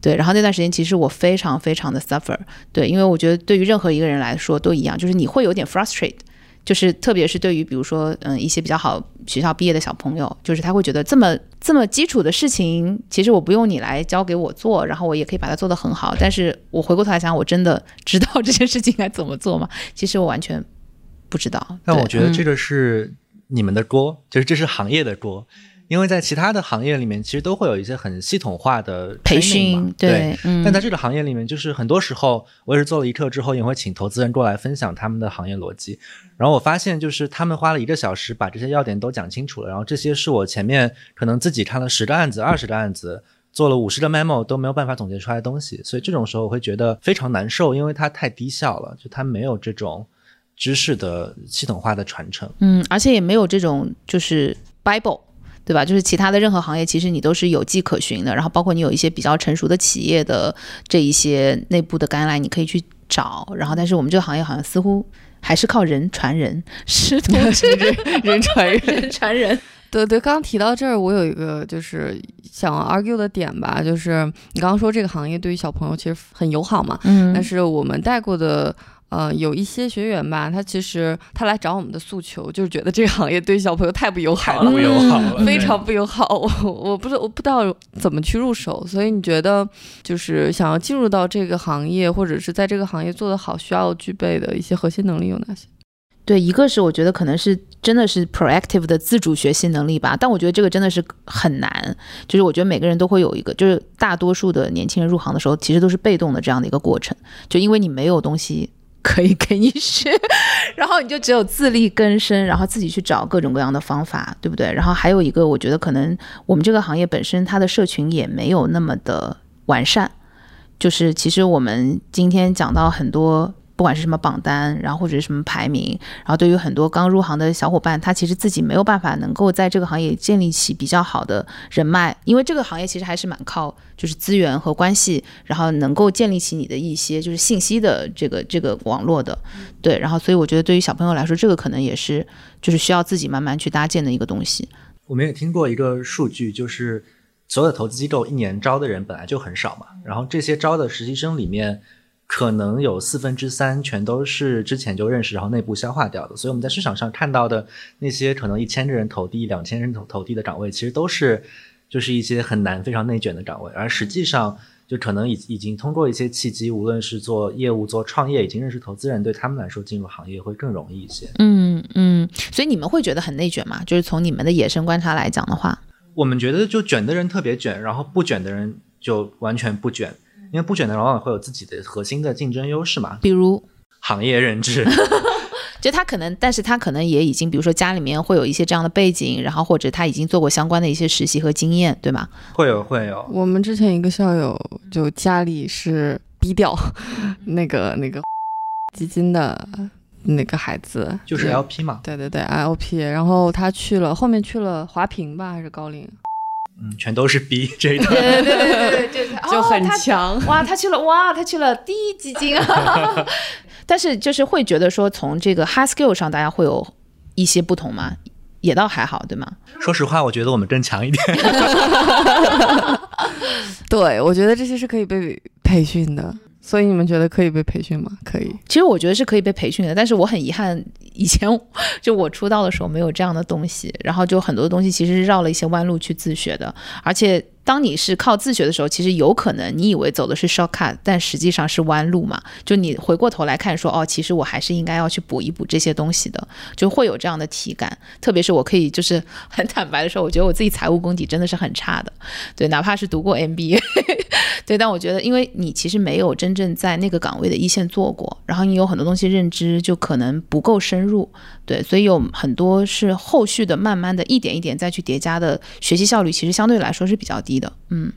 对，然后那段时间其实我非常非常的 suffer，对，因为我觉得对于任何一个人来说都一样，就是你会有点 frustrate，就是特别是对于比如说嗯一些比较好学校毕业的小朋友，就是他会觉得这么这么基础的事情，其实我不用你来教给我做，然后我也可以把它做得很好。但是我回过头来想，我真的知道这件事情该怎么做吗？其实我完全不知道。对但我觉得嗯这个是你们的锅，就是这是行业的锅。因为在其他的行业里面，其实都会有一些很系统化的培训嘛对对，嗯但在这个行业里面，就是很多时候，我也是做了一课之后，也会请投资人过来分享他们的行业逻辑。然后我发现，就是他们花了一个小时把这些要点都讲清楚了，然后这些是我前面可能自己看了十个案子、二十个案子。做了五十个 memo 都没有办法总结出来的东西，所以这种时候我会觉得非常难受，因为它太低效了，就它没有这种知识的系统化的传承。嗯，而且也没有这种就是 Bible。对吧？就是其他的任何行业，其实你都是有迹可循的。然后包括你有一些比较成熟的企业的这一些内部的干来，你可以去找。然后，但是我们这个行业好像似乎还是靠人传人，师徒制人传人。人传人。对对，刚刚提到这儿，我有一个就是想 argue 的点吧，就是你刚刚说这个行业对于小朋友其实很友好嘛，嗯但是我们带过的。呃，有一些学员吧，他其实他来找我们的诉求，就是觉得这个行业对小朋友太不友好了，不友好了，非常不友好。我我不知我不知道怎么去入手，所以你觉得就是想要进入到这个行业，或者是在这个行业做得好，需要具备的一些核心能力有哪些？对，一个是我觉得可能是真的是 proactive 的自主学习能力吧，但我觉得这个真的是很难。就是我觉得每个人都会有一个，就是大多数的年轻人入行的时候，其实都是被动的这样的一个过程，就因为你没有东西可以给你学，然后你就只有自力更生，然后自己去找各种各样的方法，对不对？然后还有一个，我觉得可能我们这个行业本身它的社群也没有那么的完善，就是其实我们今天讲到很多。不管是什么榜单，然后或者是什么排名，然后对于很多刚入行的小伙伴，他其实自己没有办法能够在这个行业建立起比较好的人脉，因为这个行业其实还是蛮靠就是资源和关系，然后能够建立起你的一些就是信息的这个这个网络的，对，然后所以我觉得对于小朋友来说，这个可能也是就是需要自己慢慢去搭建的一个东西。我们也听过一个数据，就是所有的投资机构一年招的人本来就很少嘛，然后这些招的实习生里面，可能有四分之三全都是之前就认识，然后内部消化掉的。所以我们在市场上看到的那些可能一千个人投递、两千人投投递的岗位，其实都是就是一些很难、非常内卷的岗位，而实际上。就可能已已经通过一些契机，无论是做业务、做创业，已经认识投资人，对他们来说进入行业会更容易一些。嗯嗯，所以你们会觉得很内卷吗？就是从你们的野生观察来讲的话，我们觉得就卷的人特别卷，然后不卷的人就完全不卷，因为不卷的人往往会有自己的核心的竞争优势嘛，比如行业认知。就他可能，但是他可能也已经，比如说家里面会有一些这样的背景，然后或者他已经做过相关的一些实习和经验，对吗？会有会有，我们之前一个校友就家里是低调，那个那 个基金的那个孩子，就是 LP 嘛，对对对 LP，然后他去了后面去了华平吧还是高瓴，嗯，全都是 B 这一段。对对对对对，就 就很强。哇，他去了哇，他去了第一基金啊。但是就是会觉得说，从这个 high skill 上，大家会有一些不同吗？也倒还好，对吗？说实话，我觉得我们更强一点。对，我觉得这些是可以被培训的。所以你们觉得可以被培训吗？可以。其实我觉得是可以被培训的，但是我很遗憾，以前 就我出道的时候没有这样的东西，然后就很多东西其实是绕了一些弯路去自学的，而且。当你是靠自学的时候，其实有可能你以为走的是 shortcut，但实际上是弯路嘛。就你回过头来看，说哦，其实我还是应该要去补一补这些东西的，就会有这样的体感。特别是我可以就是很坦白的说，我觉得我自己财务功底真的是很差的。对，哪怕是读过 MBA，对，但我觉得，因为你其实没有真正在那个岗位的一线做过，然后你有很多东西认知就可能不够深入。对，所以有很多是后续的，慢慢的一点一点再去叠加的学习效率，其实相对来说是比较低的。嗯。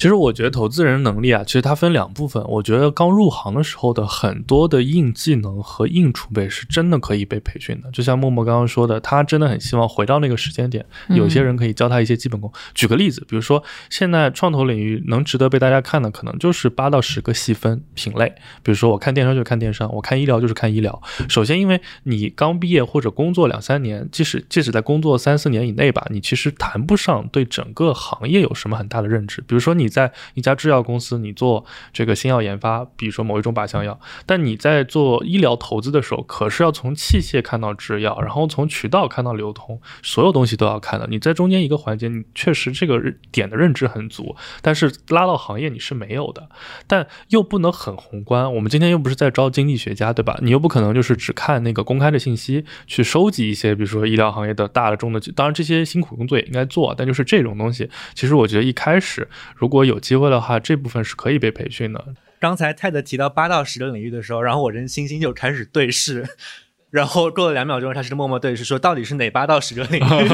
其实我觉得投资人能力啊，其实它分两部分。我觉得刚入行的时候的很多的硬技能和硬储备是真的可以被培训的。就像默默刚刚说的，他真的很希望回到那个时间点，有些人可以教他一些基本功。举个例子，比如说现在创投领域能值得被大家看的，可能就是八到十个细分品类。比如说我看电商就看电商，我看医疗就是看医疗。首先，因为你刚毕业或者工作两三年，即使即使在工作三四年以内吧，你其实谈不上对整个行业有什么很大的认知。比如说你。在一家制药公司，你做这个新药研发，比如说某一种靶向药，但你在做医疗投资的时候，可是要从器械看到制药，然后从渠道看到流通，所有东西都要看的。你在中间一个环节，你确实这个点的认知很足，但是拉到行业你是没有的，但又不能很宏观。我们今天又不是在招经济学家，对吧？你又不可能就是只看那个公开的信息去收集一些，比如说医疗行业的大的、中的，当然这些辛苦工作也应该做，但就是这种东西，其实我觉得一开始如果。有机会的话，这部分是可以被培训的。刚才泰德提到八到十个领域的时候，然后我跟星星就开始对视，然后过了两秒钟，他是默默对视，说到底是哪八到十个领域，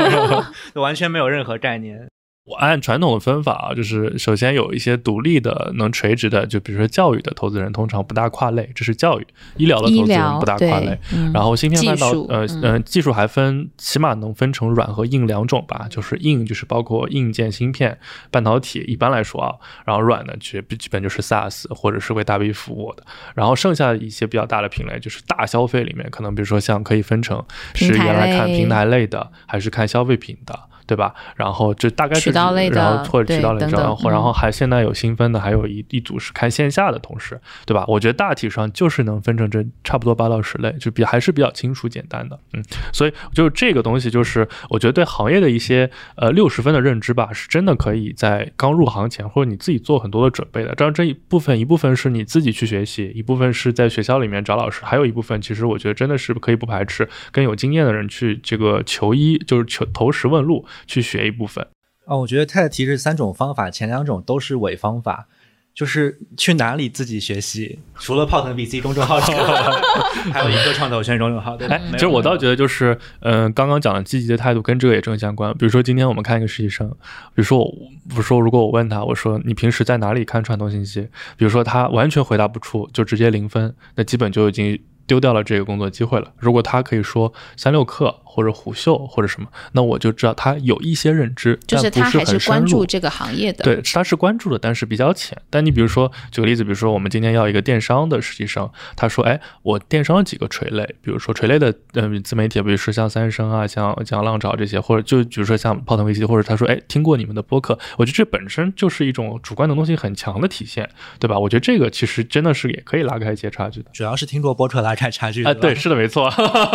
完全没有任何概念。我按传统的分法啊，就是首先有一些独立的能垂直的，就比如说教育的投资人，通常不大跨类，这是教育；医疗的投资人不大跨类。然后芯片半导呃呃技术还分，起码能分成软和硬两种吧。就是硬就是包括硬件芯片、半导体，一般来说啊。然后软呢，基基本就是 SaaS 或者是为大 V 服务的。然后剩下的一些比较大的品类，就是大消费里面，可能比如说像可以分成是原来看平台类的，还是看消费品的。对吧？然后这大概是，然后或者渠道类，然后然后还现在有新分的，还有一一组是开线下的同事，对吧？我觉得大体上就是能分成这差不多八到十类，就比还是比较清楚简单的，嗯。所以就这个东西，就是我觉得对行业的一些呃六十分的认知吧，是真的可以在刚入行前或者你自己做很多的准备的。当然这一部分一部分是你自己去学习，一部分是在学校里面找老师，还有一部分其实我觉得真的是可以不排斥跟有经验的人去这个求医，就是求投石问路。去学一部分哦，我觉得泰提这三种方法，前两种都是伪方法，就是去哪里自己学习，除了泡腾 VC 公众号之外，还有一个创投圈公众号。哎，其实我倒觉得就是，嗯，刚刚讲的积极的态度跟这个也正相关。比如说今天我们看一个实习生，比如说我，比如说如果我问他，我说你平时在哪里看传统信息？比如说他完全回答不出，就直接零分，那基本就已经丢掉了这个工作机会了。如果他可以说三六氪。或者虎嗅或者什么，那我就知道他有一些认知，就是他还是关注这个行业的。对，他是关注的，但是比较浅。但你比如说，举个例子，比如说我们今天要一个电商的实习生，他说：“哎，我电商几个垂类，比如说垂类的嗯自媒体，比如说像三生啊，像像浪潮这些，或者就比如说像泡腾危机，或者他说：哎，听过你们的播客，我觉得这本身就是一种主观能动性很强的体现，对吧？我觉得这个其实真的是也可以拉开一些差距的。主要是听过播客拉开差距啊，对，是的，没错。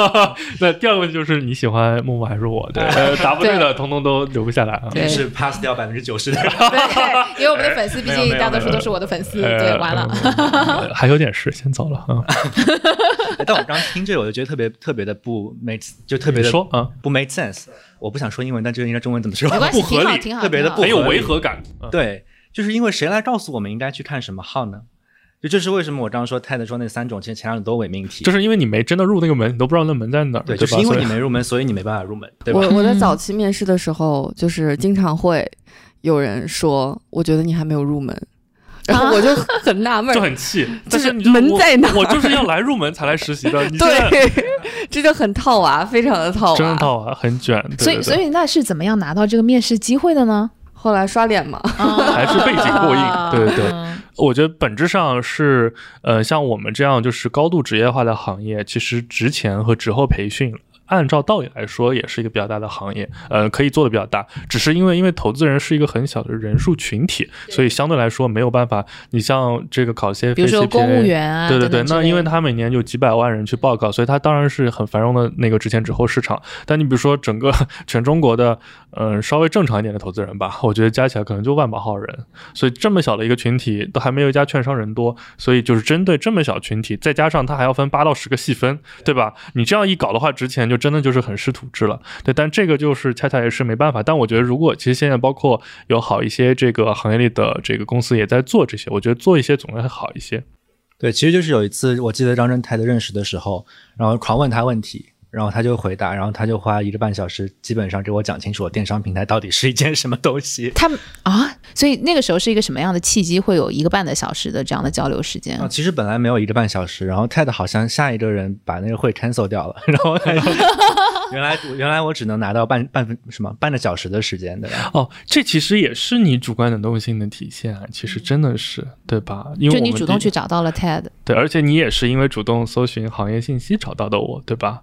那第二个问题就是你喜欢木木。还是我对 答不对的，通通都留不下来啊！是 pass 掉百分之九十的，因为我们的粉丝毕竟大多数都是我的粉丝，对，完了，还有点事，先走了啊！但我刚听这个，我就觉得特别特别的不 make，就特别的说啊，不 make sense。我不想说英文，但这个应该中文怎么说？不合理，特别的很有违和感。对，就是因为谁来告诉我们应该去看什么号呢？就这是为什么我刚刚说泰德说那三种，其实前两种都伪命题，就是因为你没真的入那个门，你都不知道那门在哪儿，对，就是因为你没入门，所以你没办法入门，对吧？我我在早期面试的时候，就是经常会有人说，我觉得你还没有入门，然后我就很纳闷，就很气，就是门在哪？我就是要来入门才来实习的，对，这就很套娃，非常的套娃，真的套娃，很卷。所以所以那是怎么样拿到这个面试机会的呢？后来刷脸嘛，还是背景过硬？对对对。我觉得本质上是，呃，像我们这样就是高度职业化的行业，其实职前和职后培训按照道理来说，也是一个比较大的行业，呃，可以做的比较大。只是因为因为投资人是一个很小的人数群体，所以相对来说没有办法。你像这个考 CFA，比如说公务员啊，对对对，那因为的他每年有几百万人去报告，所以他当然是很繁荣的那个值前之后市场。但你比如说整个全中国的，嗯、稍微正常一点的投资人吧，我觉得加起来可能就万把号人，所以这么小的一个群体都还没有一家券商人多，所以就是针对这么小群体，再加上它还要分八到十个细分，对吧？你这样一搞的话，值钱就真的就是很师土质了。对，但这个就是恰恰也是没办法。但我觉得，如果其实现在包括有好一些这个行业里的这个公司也在做这些，我觉得做一些总会好一些。对，其实就是有一次，我记得张正泰的认识的时候，然后狂问他问题，然后他就回答，然后他就花一个半小时，基本上给我讲清楚电商平台到底是一件什么东西。他们啊，所以那个时候是一个什么样的契机，会有一个半的小时的这样的交流时间？啊，其实本来没有一个半小时，然后 TED 好像下一个人把那个会 cancel 掉了，然后他就 原来原来我只能拿到半半分什么半个小时的时间对吧，哦，这其实也是你主观能动性的体现啊，其实真的是对吧？因为就你主动去找到了 TED，对，而且你也是因为主动搜寻行业信息找到的我，对吧？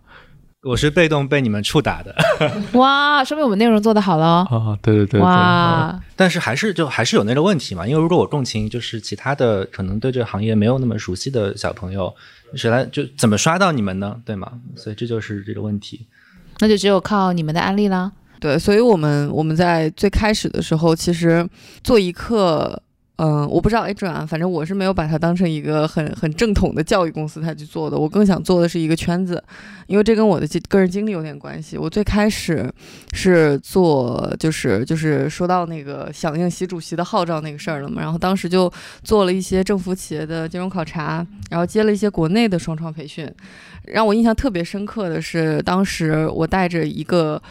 我是被动被你们触打的，哇，说明我们内容做得好了哦。啊，对对对哇，但是还是就还是有那个问题嘛，因为如果我共情就是其他的可能对这个行业没有那么熟悉的小朋友，谁来就怎么刷到你们呢？对吗？所以这就是这个问题。那就只有靠你们的案例啦。对，所以我们我们在最开始的时候，其实做一课，嗯、我不知道 A 站反正我是没有把它当成一个很很正统的教育公司才去做的，我更想做的是一个圈子，因为这跟我的个人经历有点关系。我最开始是做，就是就是说到那个响应习主席的号召那个事儿了嘛，然后当时就做了一些政府企业的金融考察，然后接了一些国内的双创培训。让我印象特别深刻的是，当时我带着一个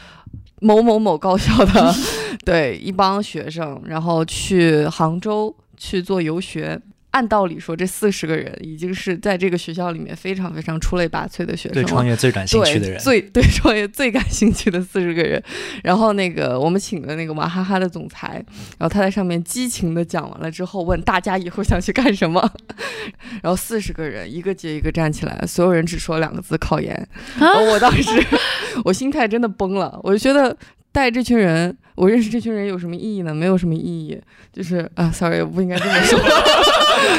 某某某高校的 对一帮学生，然后去杭州去做游学。按道理说，这四十个人已经是在这个学校里面非常非常出类拔萃的学生对。创业最感兴趣的人，最 对创业最感兴趣的四十个人。然后那个我们请的那个娃哈哈的总裁，然后他在上面激情的讲完了之后，问大家以后想去干什么。然后四十个人一个接一个站起来，所有人只说两个字：考研。然后我当时 我心态真的崩了，我就觉得。带这群人，我认识这群人有什么意义呢？没有什么意义，就是啊，sorry，我不应该这么说。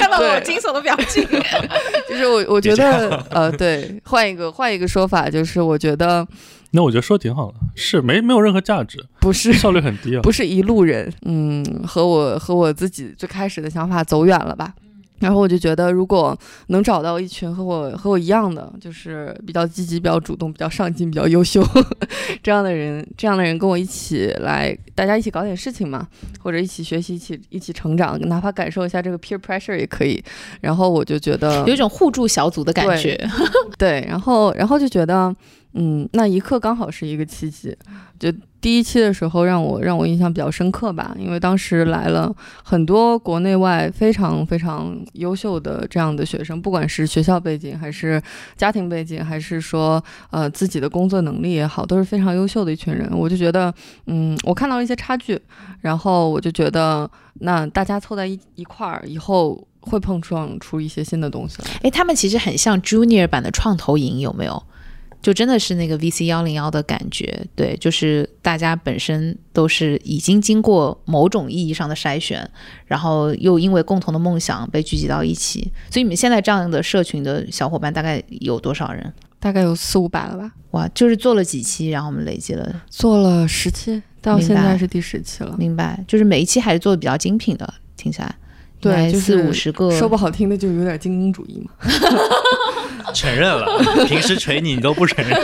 看到对我惊悚的表情。就是我，我觉得，呃，对，换一个换一个说法，就是我觉得那我觉得说挺好的，是没没有任何价值，不是效率很低啊。不是一路人，嗯，和我和我自己最开始的想法走远了吧。然后我就觉得，如果能找到一群和我和我一样的，就是比较积极、比较主动、比较上进、比较优秀这样的人，这样的人跟我一起来，大家一起搞点事情嘛，或者一起学习、一起一起成长，哪怕感受一下这个 peer pressure 也可以。然后我就觉得有一种互助小组的感觉。对，然后然后就觉得，嗯，那一刻刚好是一个契机。就第一期的时候，让我让我印象比较深刻吧，因为当时来了很多国内外非常非常优秀的这样的学生，不管是学校背景，还是家庭背景，还是说呃自己的工作能力也好，都是非常优秀的一群人。我就觉得，嗯，我看到了一些差距，然后我就觉得，那大家凑在一一块儿以后。会碰撞出一些新的东西来。哎，他们其实很像 Junior 版的创投营，有没有？就真的是那个 VC 幺零幺的感觉，对，就是大家本身都是已经经过某种意义上的筛选，然后又因为共同的梦想被聚集到一起。所以你们现在这样的社群的小伙伴大概有多少人？大概有四五百了吧，哇，就是做了几期，然后我们累积了，做了十期，到现在是第十期了。明白？就是每一期还是做的比较精品的，听起来。对，就四是五十个，说不好听的，就有点精英主义嘛。承认了，平时锤你你都不承认。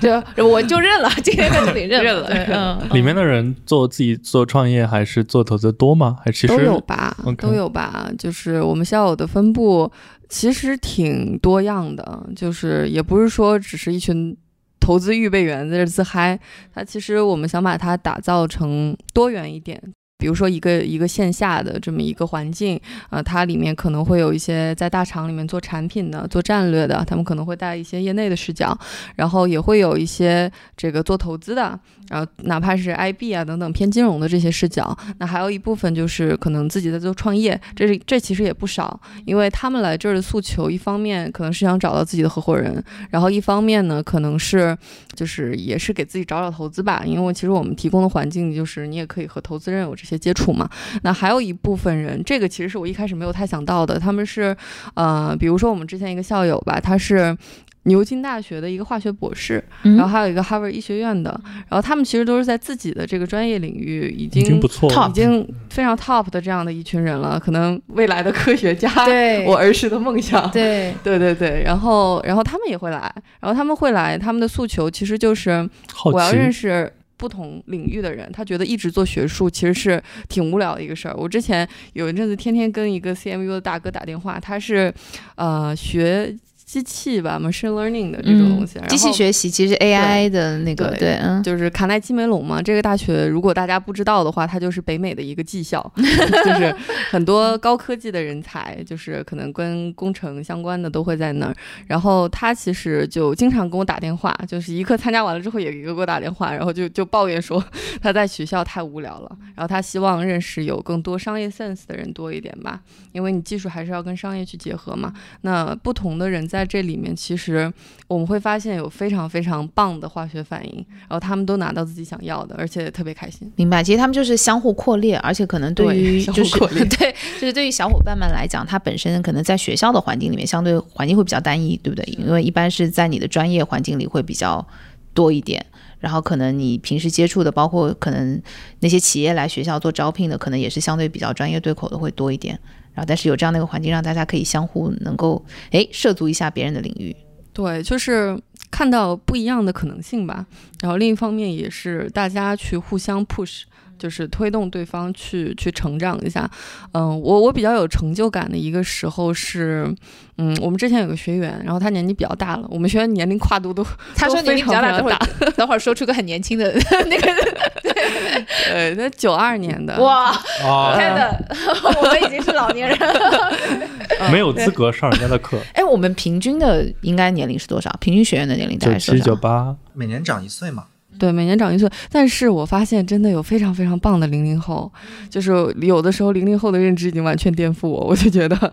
就我就认了，今天在这里认认了对嗯，里面的人做自己做创业还是做投资多吗？还其实都有吧都有吧。就是我们校友的分布其实挺多样的，就是也不是说只是一群投资预备员在这自嗨，它其实我们想把它打造成多元一点。比如说一个一个线下的这么一个环境，呃，它里面可能会有一些在大厂里面做产品的、做战略的，他们可能会带一些业内的视角，然后也会有一些这个做投资的，然后哪怕是 IB 啊等等偏金融的这些视角。那还有一部分就是可能自己在做创业，这是这其实也不少，因为他们来这儿的诉求，一方面可能是想找到自己的合伙人，然后一方面呢，可能是就是也是给自己找找投资吧，因为其实我们提供的环境就是你也可以和投资人有这些接触嘛。那还有一部分人，这个其实是我一开始没有太想到的，他们是呃，比如说我们之前一个校友吧，他是。牛津大学的一个化学博士，嗯然后还有一个哈佛医学院的，然后他们其实都是在自己的这个专业领域已已经经不错了。已经非常 top 的这样的一群人了，可能未来的科学家，对 我儿时的梦想。对，对对对，然后然后他们也会来，然后他们会来，他们的诉求其实就是我要认，识不同领域的人，他觉得一直做学术其实是挺无聊的一个事儿。我之前有一阵子天天跟一个 CMU 的大哥打电话，他是呃学机器吧，machine learning 的这种东西，嗯机器学习其实 AI 的那个对就是卡耐基梅隆嘛，这个大学如果大家不知道的话，它就是北美的一个技校，就是很多高科技的人才，就是可能跟工程相关的都会在那儿。然后他其实就经常跟我打电话，就是一课参加完了之后也一个给我打电话，然后就就抱怨说他在学校太无聊了，然后他希望认识有更多商业 sense 的人多一点吧，因为你技术还是要跟商业去结合嘛。那不同的人在这里面，其实我们会发现有非常非常棒的化学反应，然后他们都拿到自己想要的，而且特别开心。明白。其实他们就是相互扩列，而且可能对对于就是 对，就是对于小伙伴们来讲，他本身可能在学校的环境里面，相对环境会比较单一，对不对？因为一般是在你的专业环境里会比较多一点。然后可能你平时接触的，包括可能那些企业来学校做招聘的，可能也是相对比较专业对口的会多一点。然后，但是有这样的一个环境，让大家可以相互能够诶涉足一下别人的领域。对，就是看到不一样的可能性吧。然后另一方面也是大家去互相 push，就是推动对方去去成长一下。嗯，我我比较有成就感的一个时候是，嗯，我们之前有个学员，然后他年纪比较大了，我们学员年龄跨度都 他说年龄比较大，等会儿等会儿说出个很年轻的 那个 对，他九二年的，哇，哦天的，我们已经是老年人了。没有资格上人家的课，哎，我们平均的应该年龄是多少？平均学员的年龄大概是多少？七九八，每年长一岁嘛。对，每年长一岁。但是我发现真的有非常非常棒的零零后，就是有的时候零零后的认知已经完全颠覆我，我就觉得，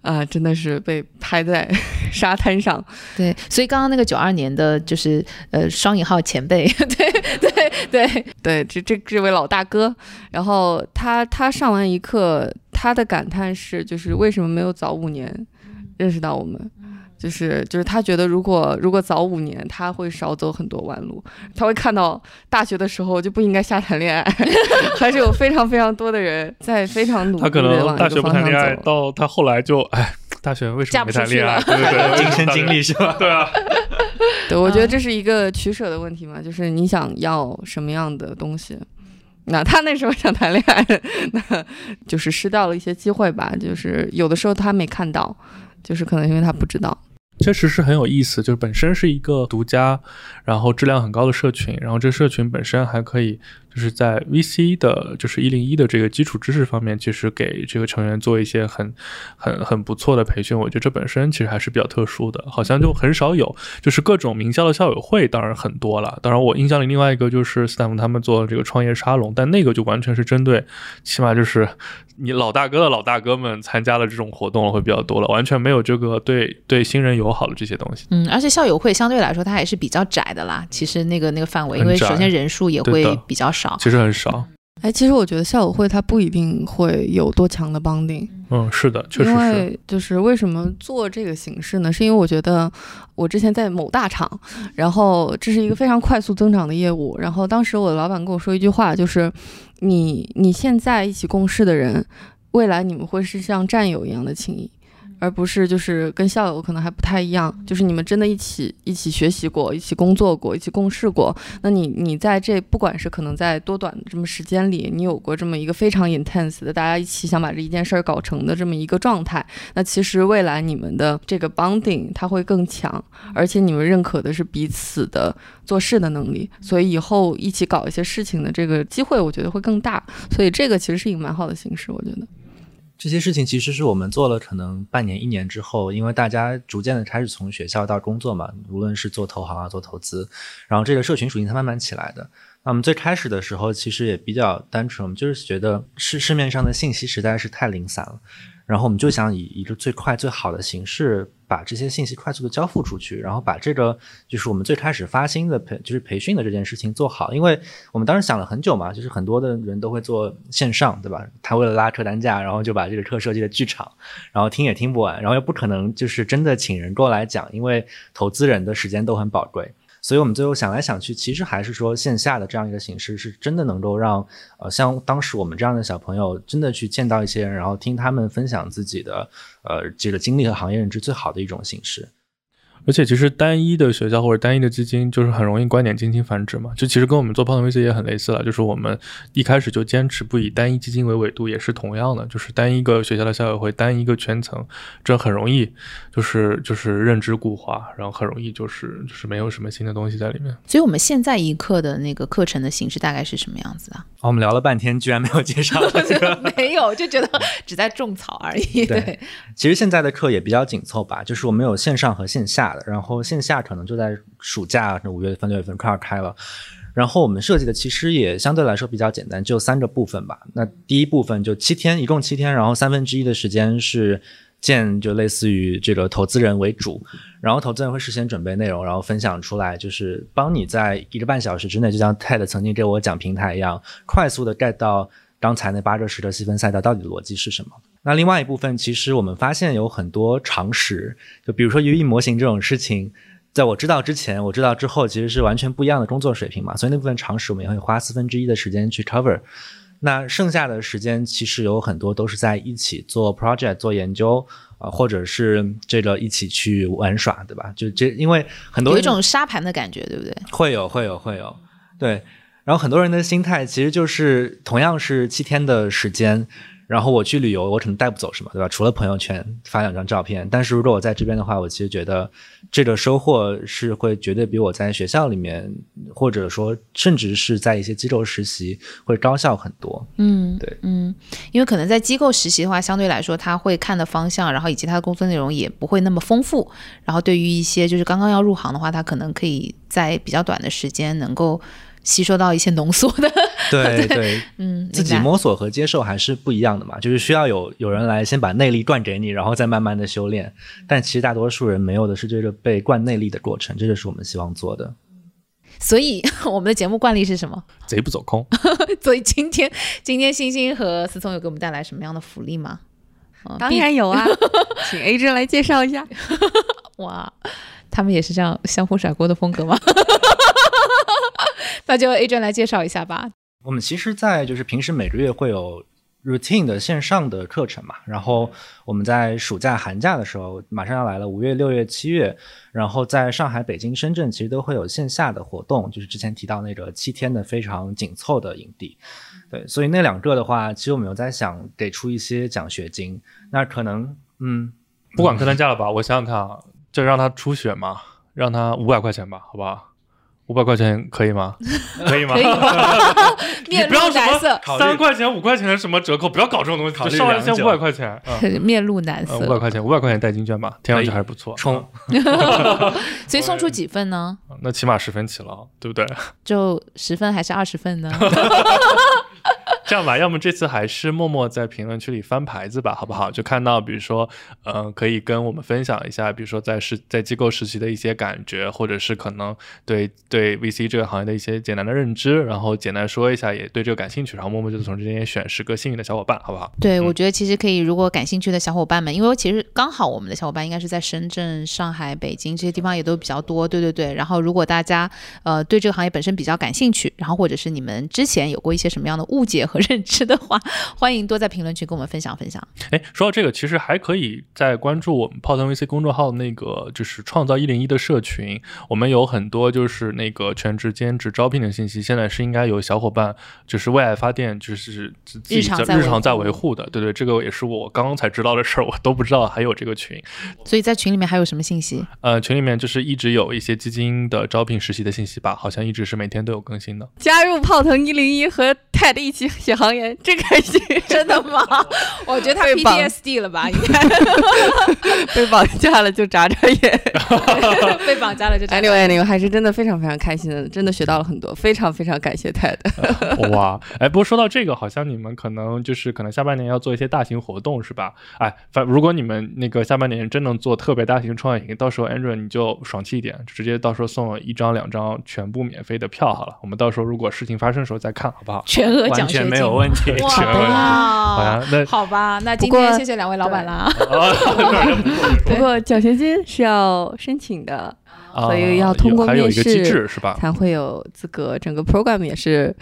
啊、真的是被拍在 沙滩上。对，所以刚刚那个九二年的，就是呃双引号前辈，对对对，对，这这这位老大哥，然后他他上完一课，他的感叹是，就是为什么没有早五年认识到我们。就是就是他觉得如果如果早五年，他会少走很多弯路，他会看到大学的时候就不应该瞎谈恋爱，还是有非常非常多的人在非常努力他可的往能大学方向谈恋爱，走。到他后来就哎，大学为什么没谈恋爱？对对对，亲身经历是吧？对啊，对，我觉得嗯这是一个取舍的问题嘛，就是你想要什么样的东西。那他那时候想谈恋爱，那就是失掉了一些机会吧。就是有的时候他没看到，就是可能因为他不知道。确实是很有意思，就是本身是一个独家，然后质量很高的社群，然后这社群本身还可以就是在 VC 的，就是一零一的这个基础知识方面，其实给这个成员做一些很很很不错的培训。我觉得这本身其实还是比较特殊的，好像就很少有，就是各种名校的校友会当然很多了。当然我印象里另外一个就是斯坦福他们做这个创业沙龙，但那个就完全是针对，起码就是你老大哥的老大哥们参加了这种活动会比较多了，完全没有这个对对新人友好的这些东西。嗯，而且校友会相对来说它还是比较窄的啦。其实那个那个范围，因为首先人数也会比较少。其实很少。哎，其实我觉得校友会它不一定会有多强的 bonding，嗯，是的，确实因是。为就是为什么做这个形式呢？是因为我觉得我之前在某大厂，然后这是一个非常快速增长的业务，然后当时我的老板跟我说一句话，就是你你现在一起共事的人，未来你们会是像战友一样的情谊。而不是就是跟校友可能还不太一样，就是你们真的一起一起学习过，一起工作过，一起共事过。那你你在这不管是可能在多短的这么时间里，你有过这么一个非常 intense 的大家一起想把这一件事儿搞成的这么一个状态，那其实未来你们的这个 bonding 它会更强，而且你们认可的是彼此的做事的能力，所以以后一起搞一些事情的这个机会，我觉得会更大。所以这个其实是一个蛮好的形式，我觉得。这些事情其实是我们做了可能半年、一年之后，因为大家逐渐的开始从学校到工作嘛，无论是做投行啊、做投资，然后这个社群属性才慢慢起来的。那我们最开始的时候其实也比较单纯，我们就是觉得市市面上的信息实在是太零散了。然后我们就想以一个最快最好的形式，把这些信息快速的交付出去，然后把这个就是我们最开始发新的培，就是培训的这件事情做好。因为我们当时想了很久嘛，就是很多的人都会做线上，对吧？他为了拉客单价，然后就把这个课设计的剧场，然后听也听不完，然后又不可能就是真的请人过来讲，因为投资人的时间都很宝贵。所以我们最后想来想去，其实还是说线下的这样一个形式，是真的能够让呃像当时我们这样的小朋友，真的去见到一些人，然后听他们分享自己的呃这个经历和行业认知最好的一种形式。而且其实单一的学校或者单一的基金，就是很容易观点进行繁殖嘛。就其实跟我们做泡腾 VC 也很类似了，就是我们一开始就坚持不以单一基金为纬度，也是同样的，就是单一个学校的校友会，单一个圈层，这很容易就是就是认知固化，然后很容易就是就是没有什么新的东西在里面。所以我们现在一课的那个课程的形式大概是什么样子啊？我们聊了半天，居然没有介绍这个 没有，就觉得只在种草而已。对，其实现在的课也比较紧凑吧，就是我们有线上和线下。然后线下可能就在暑假，那五月份、六月份快要开了。然后我们设计的其实也相对来说比较简单，就三个部分吧。那第一部分就七天，一共七天，然后三分之一的时间是见，就类似于这个投资人为主，然后投资人会事先准备内容，然后分享出来，就是帮你在一个半小时之内，就像 TED 曾经给我讲平台一样，快速的 get 到刚才那八个十个细分赛道到底逻辑是什么。那另外一部分，其实我们发现有很多常识，就比如说 U E 模型这种事情，在我知道之前，我知道之后，其实是完全不一样的工作水平嘛。所以那部分常识，我们也会花四分之一的时间去 cover。那剩下的时间，其实有很多都是在一起做 project、做研究啊，或者是这个一起去玩耍，对吧？就这，因为很多有一种沙盘的感觉，对不对？会有，会有，会有。对。然后很多人的心态其实就是同样是七天的时间。然后我去旅游，我可能带不走什么，对吧？除了朋友圈发两张照片。但是如果我在这边的话，我其实觉得这个收获是会绝对比我在学校里面，或者说甚至是在一些机构实习会高效很多。嗯，对，嗯，因为可能在机构实习的话，相对来说他会看的方向，然后以及他的工作内容也不会那么丰富。然后对于一些就是刚刚要入行的话，他可能可以在比较短的时间能够。吸收到一些浓缩的，对 对，嗯，自己摸索和接受还是不一样的嘛，就是需要有有人来先把内力灌给你，然后再慢慢的修炼。但其实大多数人没有的是这个被灌内力的过程，这就是我们希望做的。所以我们的节目惯例是什么？贼不走空。所以今天今天星星和思聪有给我们带来什么样的福利吗？当然有啊，请 A 珍来介绍一下。哇，他们也是这样相互甩锅的风格吗？那就 A 娟来介绍一下吧。我们其实，在就是平时每个月会有 routine 的线上的课程嘛，然后我们在暑假、寒假的时候，马上要来了，五月、六月、七月，然后在上海、北京、深圳，其实都会有线下的活动，就是之前提到那个七天的非常紧凑的营地。对，所以那两个的话，其实我们有在想给出一些奖学金，那可能嗯，不管客单价了吧，我想想看啊，就让他出血嘛，让他五百块钱吧，好不好？五百块钱可以吗？可以吗？面露难色。三块钱、五块钱的什么折扣？不要搞这种东西。上来先五百块钱。面露难色。五百块钱，五百块钱代金券吧，听上去还是不错。冲。所以送出几份呢？那起码十分起了，对不对？就十份还是二十份呢？这样吧，要么这次还是默默在评论区里翻牌子吧，好不好？就看到，比如说，嗯，可以跟我们分享一下，比如说在实在机构实习的一些感觉，或者是可能对对 VC 这个行业的一些简单的认知，然后简单说一下，也对这个感兴趣，然后默默就从这边选十个幸运的小伙伴，好不好？对，我觉得其实可以，如果感兴趣的小伙伴们，因为其实刚好我们的小伙伴应该是在深圳、上海、北京这些地方也都比较多，对对对。然后如果大家呃对这个行业本身比较感兴趣，然后或者是你们之前有过一些什么样的误解和认知的话，欢迎多在评论区跟我们分享分享。哎，说到这个，其实还可以再关注我们泡腾 VC 公众号那个就是创造一零一的社群，我们有很多就是那个全职兼职招聘的信息。现在是应该有小伙伴就是为爱发电，就是自己日常在日常在维护的。对对，这个也是我刚刚才知道的事儿，我都不知道还有这个群。所以在群里面还有什么信息？呃，群里面就是一直有一些基金的招聘实习的信息吧，好像一直是每天都有更新的。加入泡腾一零一和 TED 一起写行研，真开心！真的吗？我觉得他被绑 PTSD 了吧，应该 被绑架了就眨眨眼。被绑架了就 Anyway，anyway，还是真的非常非常开心的，真的学到了很多，非常非常感谢 TED。哇，哎，不过说到这个，好像你们可能就是可能下半年要做一些大型活动，是吧？哎，反如果你们那个下半年真能做特别大型创业营，到时候 Andrew 你就爽气一点，直接到时候送我一张两张全部免费的票好了。我们到时候如果事情发生的时候再看，好不好？全额奖学没有问题。哇 好呀那好吧，那今天谢谢两位老板啦。不过奖学金是要申请的，啊所以要通过面试是吧？才会有资格。整个 program 也是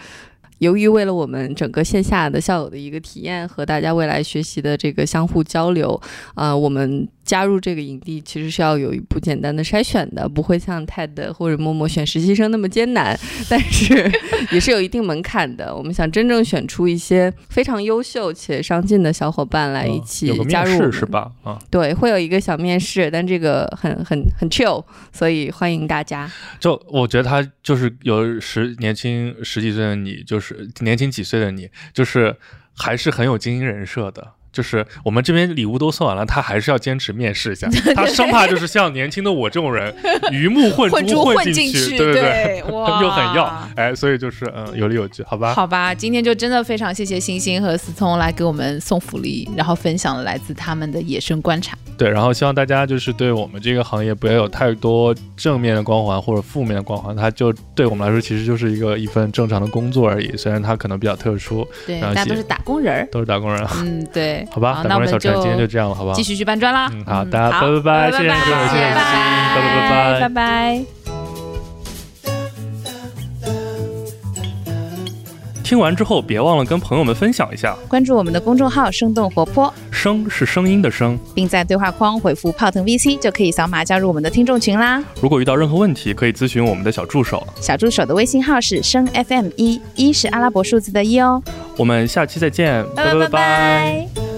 由于为了我们整个线下的校友的一个体验和大家未来学习的这个相互交流，呃，我们加入这个营地其实是要有一步简单的筛选的，不会像 TED 或者默默选实习生那么艰难，但是也是有一定门槛的。我们想真正选出一些非常优秀且上进的小伙伴来一嗯起加入是吧？啊，对，会有一个小面试，但这个很很很 chill，所以欢迎大家。就我觉得他就是有十年轻十几岁的你，就是年轻几岁的你，就是还是很有精英人设的。就是我们这边礼物都送完了，他还是要坚持面试一下，他生怕就是像年轻的我这种人 鱼目混混珠混混进去，对对，对，哇，又很要，哎，所以就是嗯有理有据，好吧？好吧，今天就真的非常谢谢星星和思聪来给我们送福利，然后分享了来自他们的野生观察。对，然后希望大家就是对我们这个行业不要有太多正面的光环或者负面的光环，它就对我们来说其实就是一个一份正常的工作而已，虽然它可能比较特殊，对，大家都是打工人儿。都是打工人。嗯，对，好吧，那我们就船今天就这样了，好不好继？续去搬砖啦。嗯，好，嗯大家拜拜拜，谢谢拜各位，谢谢拜拜拜拜拜拜。听完之后别忘了跟朋友们分享一下，关注我们的公众号“生动活泼声是声音的声。”，并在对话框回复“泡腾 VC” 就可以扫码加入我们的听众群啦。如果遇到任何问题，可以咨询我们的小助手。小助手的微信号是声 FM 一，一是阿拉伯数字的一哦。我们下期再见，拜拜拜拜拜。